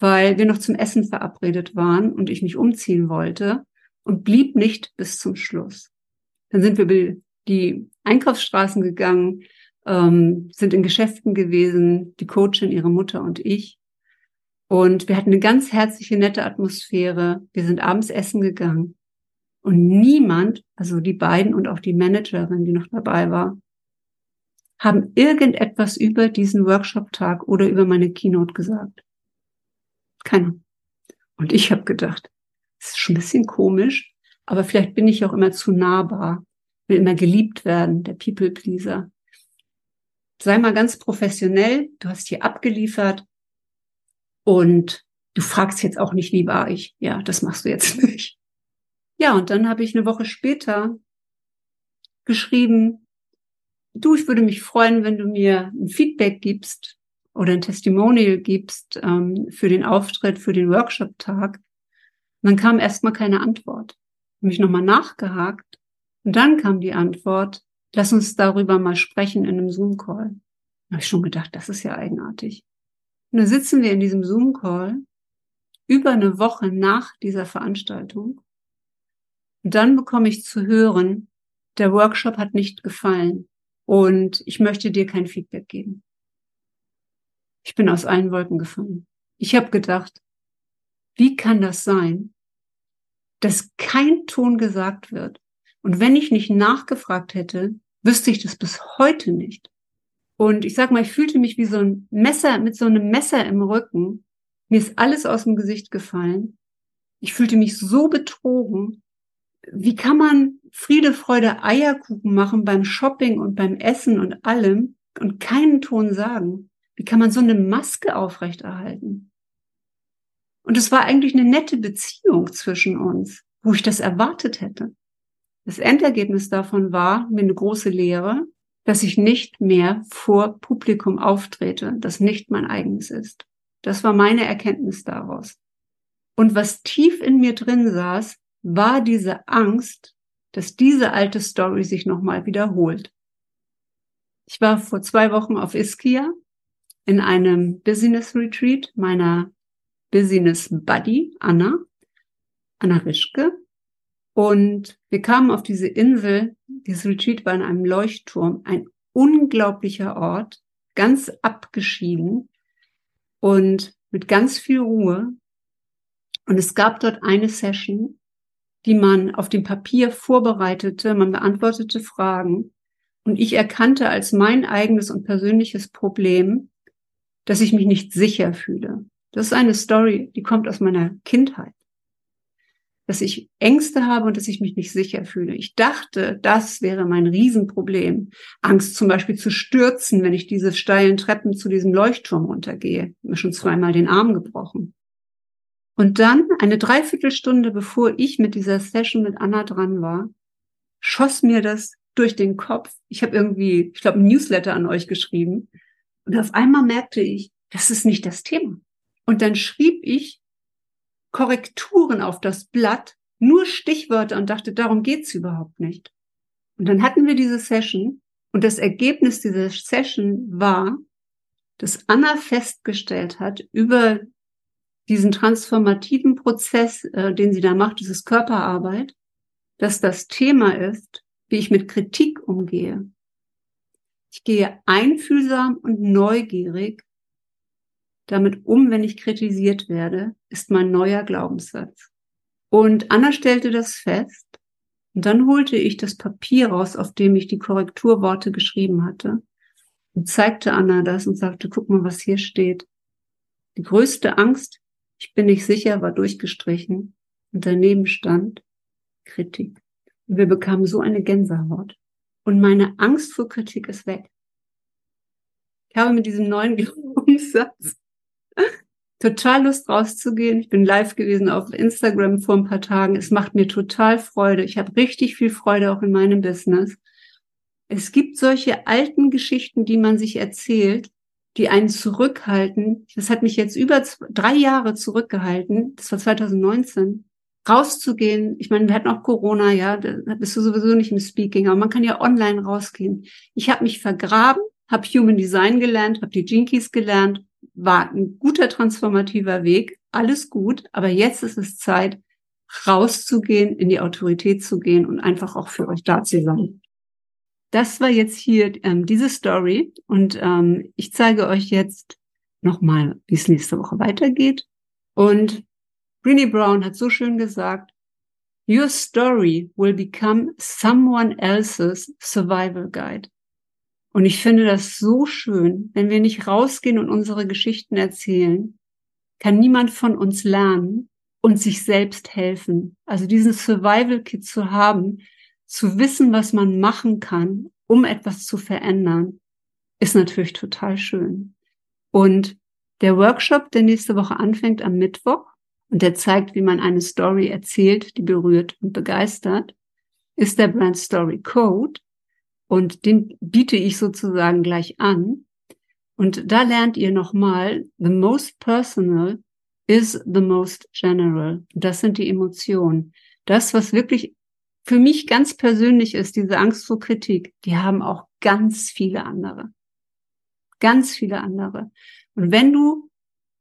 Speaker 1: weil wir noch zum Essen verabredet waren und ich mich umziehen wollte und blieb nicht bis zum Schluss. Dann sind wir die Einkaufsstraßen gegangen, ähm, sind in Geschäften gewesen, die Coachin, ihre Mutter und ich. Und wir hatten eine ganz herzliche, nette Atmosphäre. Wir sind abends essen gegangen. Und niemand, also die beiden und auch die Managerin, die noch dabei war, haben irgendetwas über diesen Workshop-Tag oder über meine Keynote gesagt. Keiner. Und ich habe gedacht, das ist schon ein bisschen komisch, aber vielleicht bin ich auch immer zu nahbar, will immer geliebt werden, der People-Pleaser. Sei mal ganz professionell, du hast hier abgeliefert und du fragst jetzt auch nicht, wie war ich. Ja, das machst du jetzt nicht. Ja, und dann habe ich eine Woche später geschrieben, du, ich würde mich freuen, wenn du mir ein Feedback gibst oder ein Testimonial gibst ähm, für den Auftritt, für den Workshop-Tag. Und dann kam erstmal keine Antwort. Habe mich nochmal nachgehakt und dann kam die Antwort, lass uns darüber mal sprechen in einem Zoom-Call. Da habe ich schon gedacht, das ist ja eigenartig. Und dann sitzen wir in diesem Zoom-Call über eine Woche nach dieser Veranstaltung und dann bekomme ich zu hören, der Workshop hat nicht gefallen und ich möchte dir kein Feedback geben. Ich bin aus allen Wolken gefallen. Ich habe gedacht, wie kann das sein, dass kein Ton gesagt wird? Und wenn ich nicht nachgefragt hätte, wüsste ich das bis heute nicht. Und ich sag mal, ich fühlte mich wie so ein Messer mit so einem Messer im Rücken. Mir ist alles aus dem Gesicht gefallen. Ich fühlte mich so betrogen wie kann man Friede, Freude, Eierkuchen machen beim Shopping und beim Essen und allem und keinen Ton sagen? Wie kann man so eine Maske aufrechterhalten? Und es war eigentlich eine nette Beziehung zwischen uns, wo ich das erwartet hätte. Das Endergebnis davon war mir eine große Lehre, dass ich nicht mehr vor Publikum auftrete, das nicht mein eigenes ist. Das war meine Erkenntnis daraus. Und was tief in mir drin saß, war diese Angst, dass diese alte Story sich nochmal wiederholt. Ich war vor zwei Wochen auf Ischia in einem Business Retreat meiner Business Buddy Anna, Anna Rischke. Und wir kamen auf diese Insel. Dieses Retreat war in einem Leuchtturm, ein unglaublicher Ort, ganz abgeschieden und mit ganz viel Ruhe. Und es gab dort eine Session, die man auf dem Papier vorbereitete, man beantwortete Fragen. Und ich erkannte als mein eigenes und persönliches Problem, dass ich mich nicht sicher fühle. Das ist eine Story, die kommt aus meiner Kindheit. Dass ich Ängste habe und dass ich mich nicht sicher fühle. Ich dachte, das wäre mein Riesenproblem. Angst zum Beispiel zu stürzen, wenn ich diese steilen Treppen zu diesem Leuchtturm runtergehe. Mir schon zweimal den Arm gebrochen. Und dann, eine Dreiviertelstunde bevor ich mit dieser Session mit Anna dran war, schoss mir das durch den Kopf. Ich habe irgendwie, ich glaube, ein Newsletter an euch geschrieben. Und auf einmal merkte ich, das ist nicht das Thema. Und dann schrieb ich Korrekturen auf das Blatt, nur Stichwörter und dachte, darum geht's überhaupt nicht. Und dann hatten wir diese Session und das Ergebnis dieser Session war, dass Anna festgestellt hat über diesen transformativen Prozess, äh, den sie da macht, dieses Körperarbeit, dass das Thema ist, wie ich mit Kritik umgehe. Ich gehe einfühlsam und neugierig damit um, wenn ich kritisiert werde, ist mein neuer Glaubenssatz. Und Anna stellte das fest und dann holte ich das Papier raus, auf dem ich die Korrekturworte geschrieben hatte und zeigte Anna das und sagte, guck mal, was hier steht. Die größte Angst, ich bin nicht sicher, war durchgestrichen und daneben stand Kritik. Und wir bekamen so eine Gänsehaut. Und meine Angst vor Kritik ist weg. Ich habe mit diesem neuen Glaubenssatz total Lust rauszugehen. Ich bin live gewesen auf Instagram vor ein paar Tagen. Es macht mir total Freude. Ich habe richtig viel Freude auch in meinem Business. Es gibt solche alten Geschichten, die man sich erzählt, die einen zurückhalten. Das hat mich jetzt über drei Jahre zurückgehalten. Das war 2019 rauszugehen. Ich meine, wir hatten auch Corona, ja, da bist du sowieso nicht im Speaking, aber man kann ja online rausgehen. Ich habe mich vergraben, habe Human Design gelernt, habe die Jinkies gelernt, war ein guter transformativer Weg, alles gut, aber jetzt ist es Zeit, rauszugehen, in die Autorität zu gehen und einfach auch für euch da zu sein. Das war jetzt hier ähm, diese Story und ähm, ich zeige euch jetzt nochmal, wie es nächste Woche weitergeht. Und Brené Brown hat so schön gesagt, Your story will become someone else's survival guide. Und ich finde das so schön, wenn wir nicht rausgehen und unsere Geschichten erzählen, kann niemand von uns lernen und sich selbst helfen. Also diesen Survival Kit zu haben, zu wissen, was man machen kann, um etwas zu verändern, ist natürlich total schön. Und der Workshop, der nächste Woche anfängt am Mittwoch, und der zeigt, wie man eine Story erzählt, die berührt und begeistert, ist der Brand Story Code. Und den biete ich sozusagen gleich an. Und da lernt ihr nochmal, the most personal is the most general. Das sind die Emotionen. Das, was wirklich für mich ganz persönlich ist, diese Angst vor Kritik, die haben auch ganz viele andere. Ganz viele andere. Und wenn du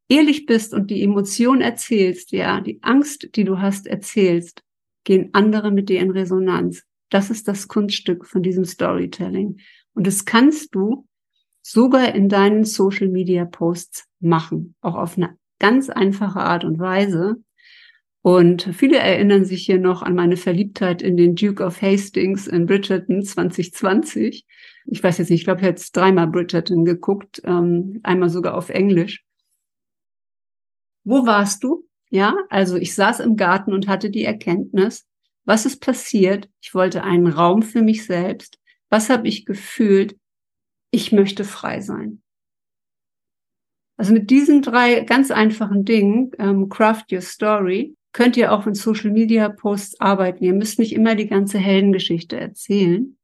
Speaker 1: ehrlich bist und die Emotion erzählst, ja, die Angst, die du hast, erzählst, gehen andere mit dir in Resonanz. Das ist das Kunststück von diesem Storytelling. Und das kannst du sogar in deinen Social Media Posts machen, auch auf eine ganz einfache Art und Weise. Und viele erinnern sich hier noch an meine Verliebtheit in den Duke of Hastings in Bridgerton 2020. Ich weiß jetzt nicht, ich glaube, ich habe jetzt dreimal Bridgerton geguckt, ähm, einmal sogar auf Englisch. Wo warst du? Ja, also ich saß im Garten und hatte die Erkenntnis, was ist passiert? Ich wollte einen Raum für mich selbst. Was habe ich gefühlt? Ich möchte frei sein. Also mit diesen drei ganz einfachen Dingen, ähm, Craft Your Story, könnt ihr auch in Social Media Posts arbeiten. Ihr müsst nicht immer die ganze Heldengeschichte erzählen.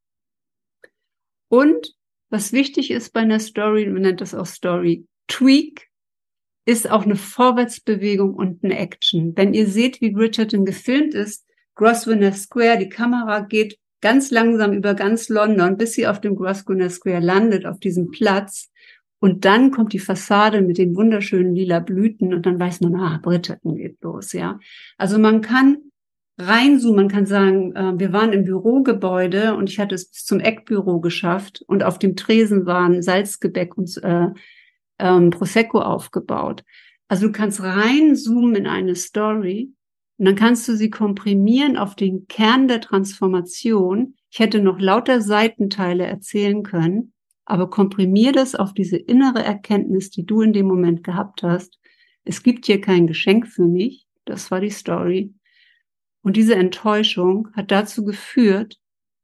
Speaker 1: Und was wichtig ist bei einer Story, man nennt das auch Story Tweak, ist auch eine Vorwärtsbewegung und eine Action. Wenn ihr seht, wie Bridgerton gefilmt ist, Grosvenor Square. Die Kamera geht ganz langsam über ganz London, bis sie auf dem Grosvenor Square landet, auf diesem Platz. Und dann kommt die Fassade mit den wunderschönen lila Blüten und dann weiß man, ah, Bridgerton geht los, ja. Also man kann reinzoomen, man kann sagen, äh, wir waren im Bürogebäude und ich hatte es bis zum Eckbüro geschafft und auf dem Tresen waren Salzgebäck und äh, ähm, Prosecco aufgebaut. Also du kannst reinzoomen in eine Story und dann kannst du sie komprimieren auf den Kern der Transformation. Ich hätte noch lauter Seitenteile erzählen können, aber komprimier das auf diese innere Erkenntnis, die du in dem Moment gehabt hast. Es gibt hier kein Geschenk für mich. Das war die Story. Und diese Enttäuschung hat dazu geführt,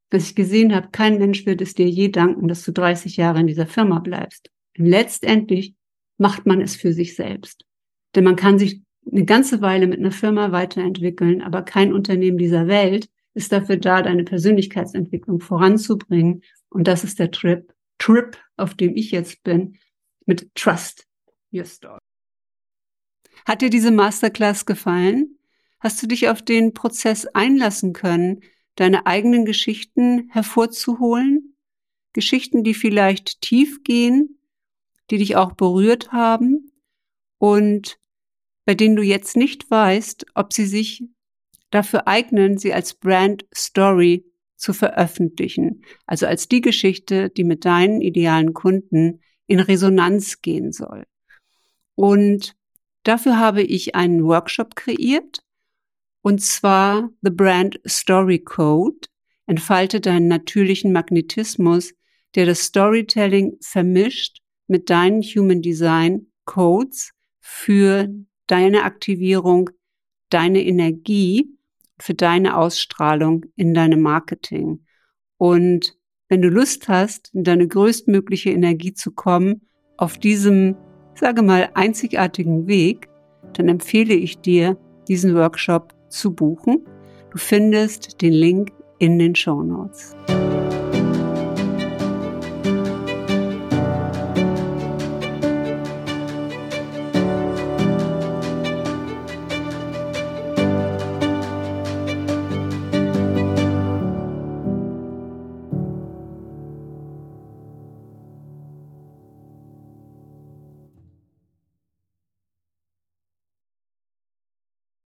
Speaker 1: dass ich gesehen habe, kein Mensch wird es dir je danken, dass du 30 Jahre in dieser Firma bleibst. Und letztendlich macht man es für sich selbst. Denn man kann sich eine ganze Weile mit einer Firma weiterentwickeln, aber kein Unternehmen dieser Welt ist dafür da, deine Persönlichkeitsentwicklung voranzubringen. Und das ist der Trip, Trip, auf dem ich jetzt bin, mit Trust Your Story. Hat dir diese Masterclass gefallen? Hast du dich auf den Prozess einlassen können, deine eigenen Geschichten hervorzuholen? Geschichten, die vielleicht tief gehen, die dich auch berührt haben und bei denen du jetzt nicht weißt, ob sie sich dafür eignen, sie als Brand Story zu veröffentlichen. Also als die Geschichte, die mit deinen idealen Kunden in Resonanz gehen soll. Und dafür habe ich einen Workshop kreiert, und zwar The Brand Story Code. Entfalte deinen natürlichen Magnetismus, der das Storytelling vermischt mit deinen Human Design Codes für deine Aktivierung, deine Energie, für deine Ausstrahlung in deinem Marketing. Und wenn du Lust hast, in deine größtmögliche Energie zu kommen, auf diesem, sage mal, einzigartigen Weg, dann empfehle ich dir, diesen Workshop zu buchen. Du findest den Link in den Show Notes.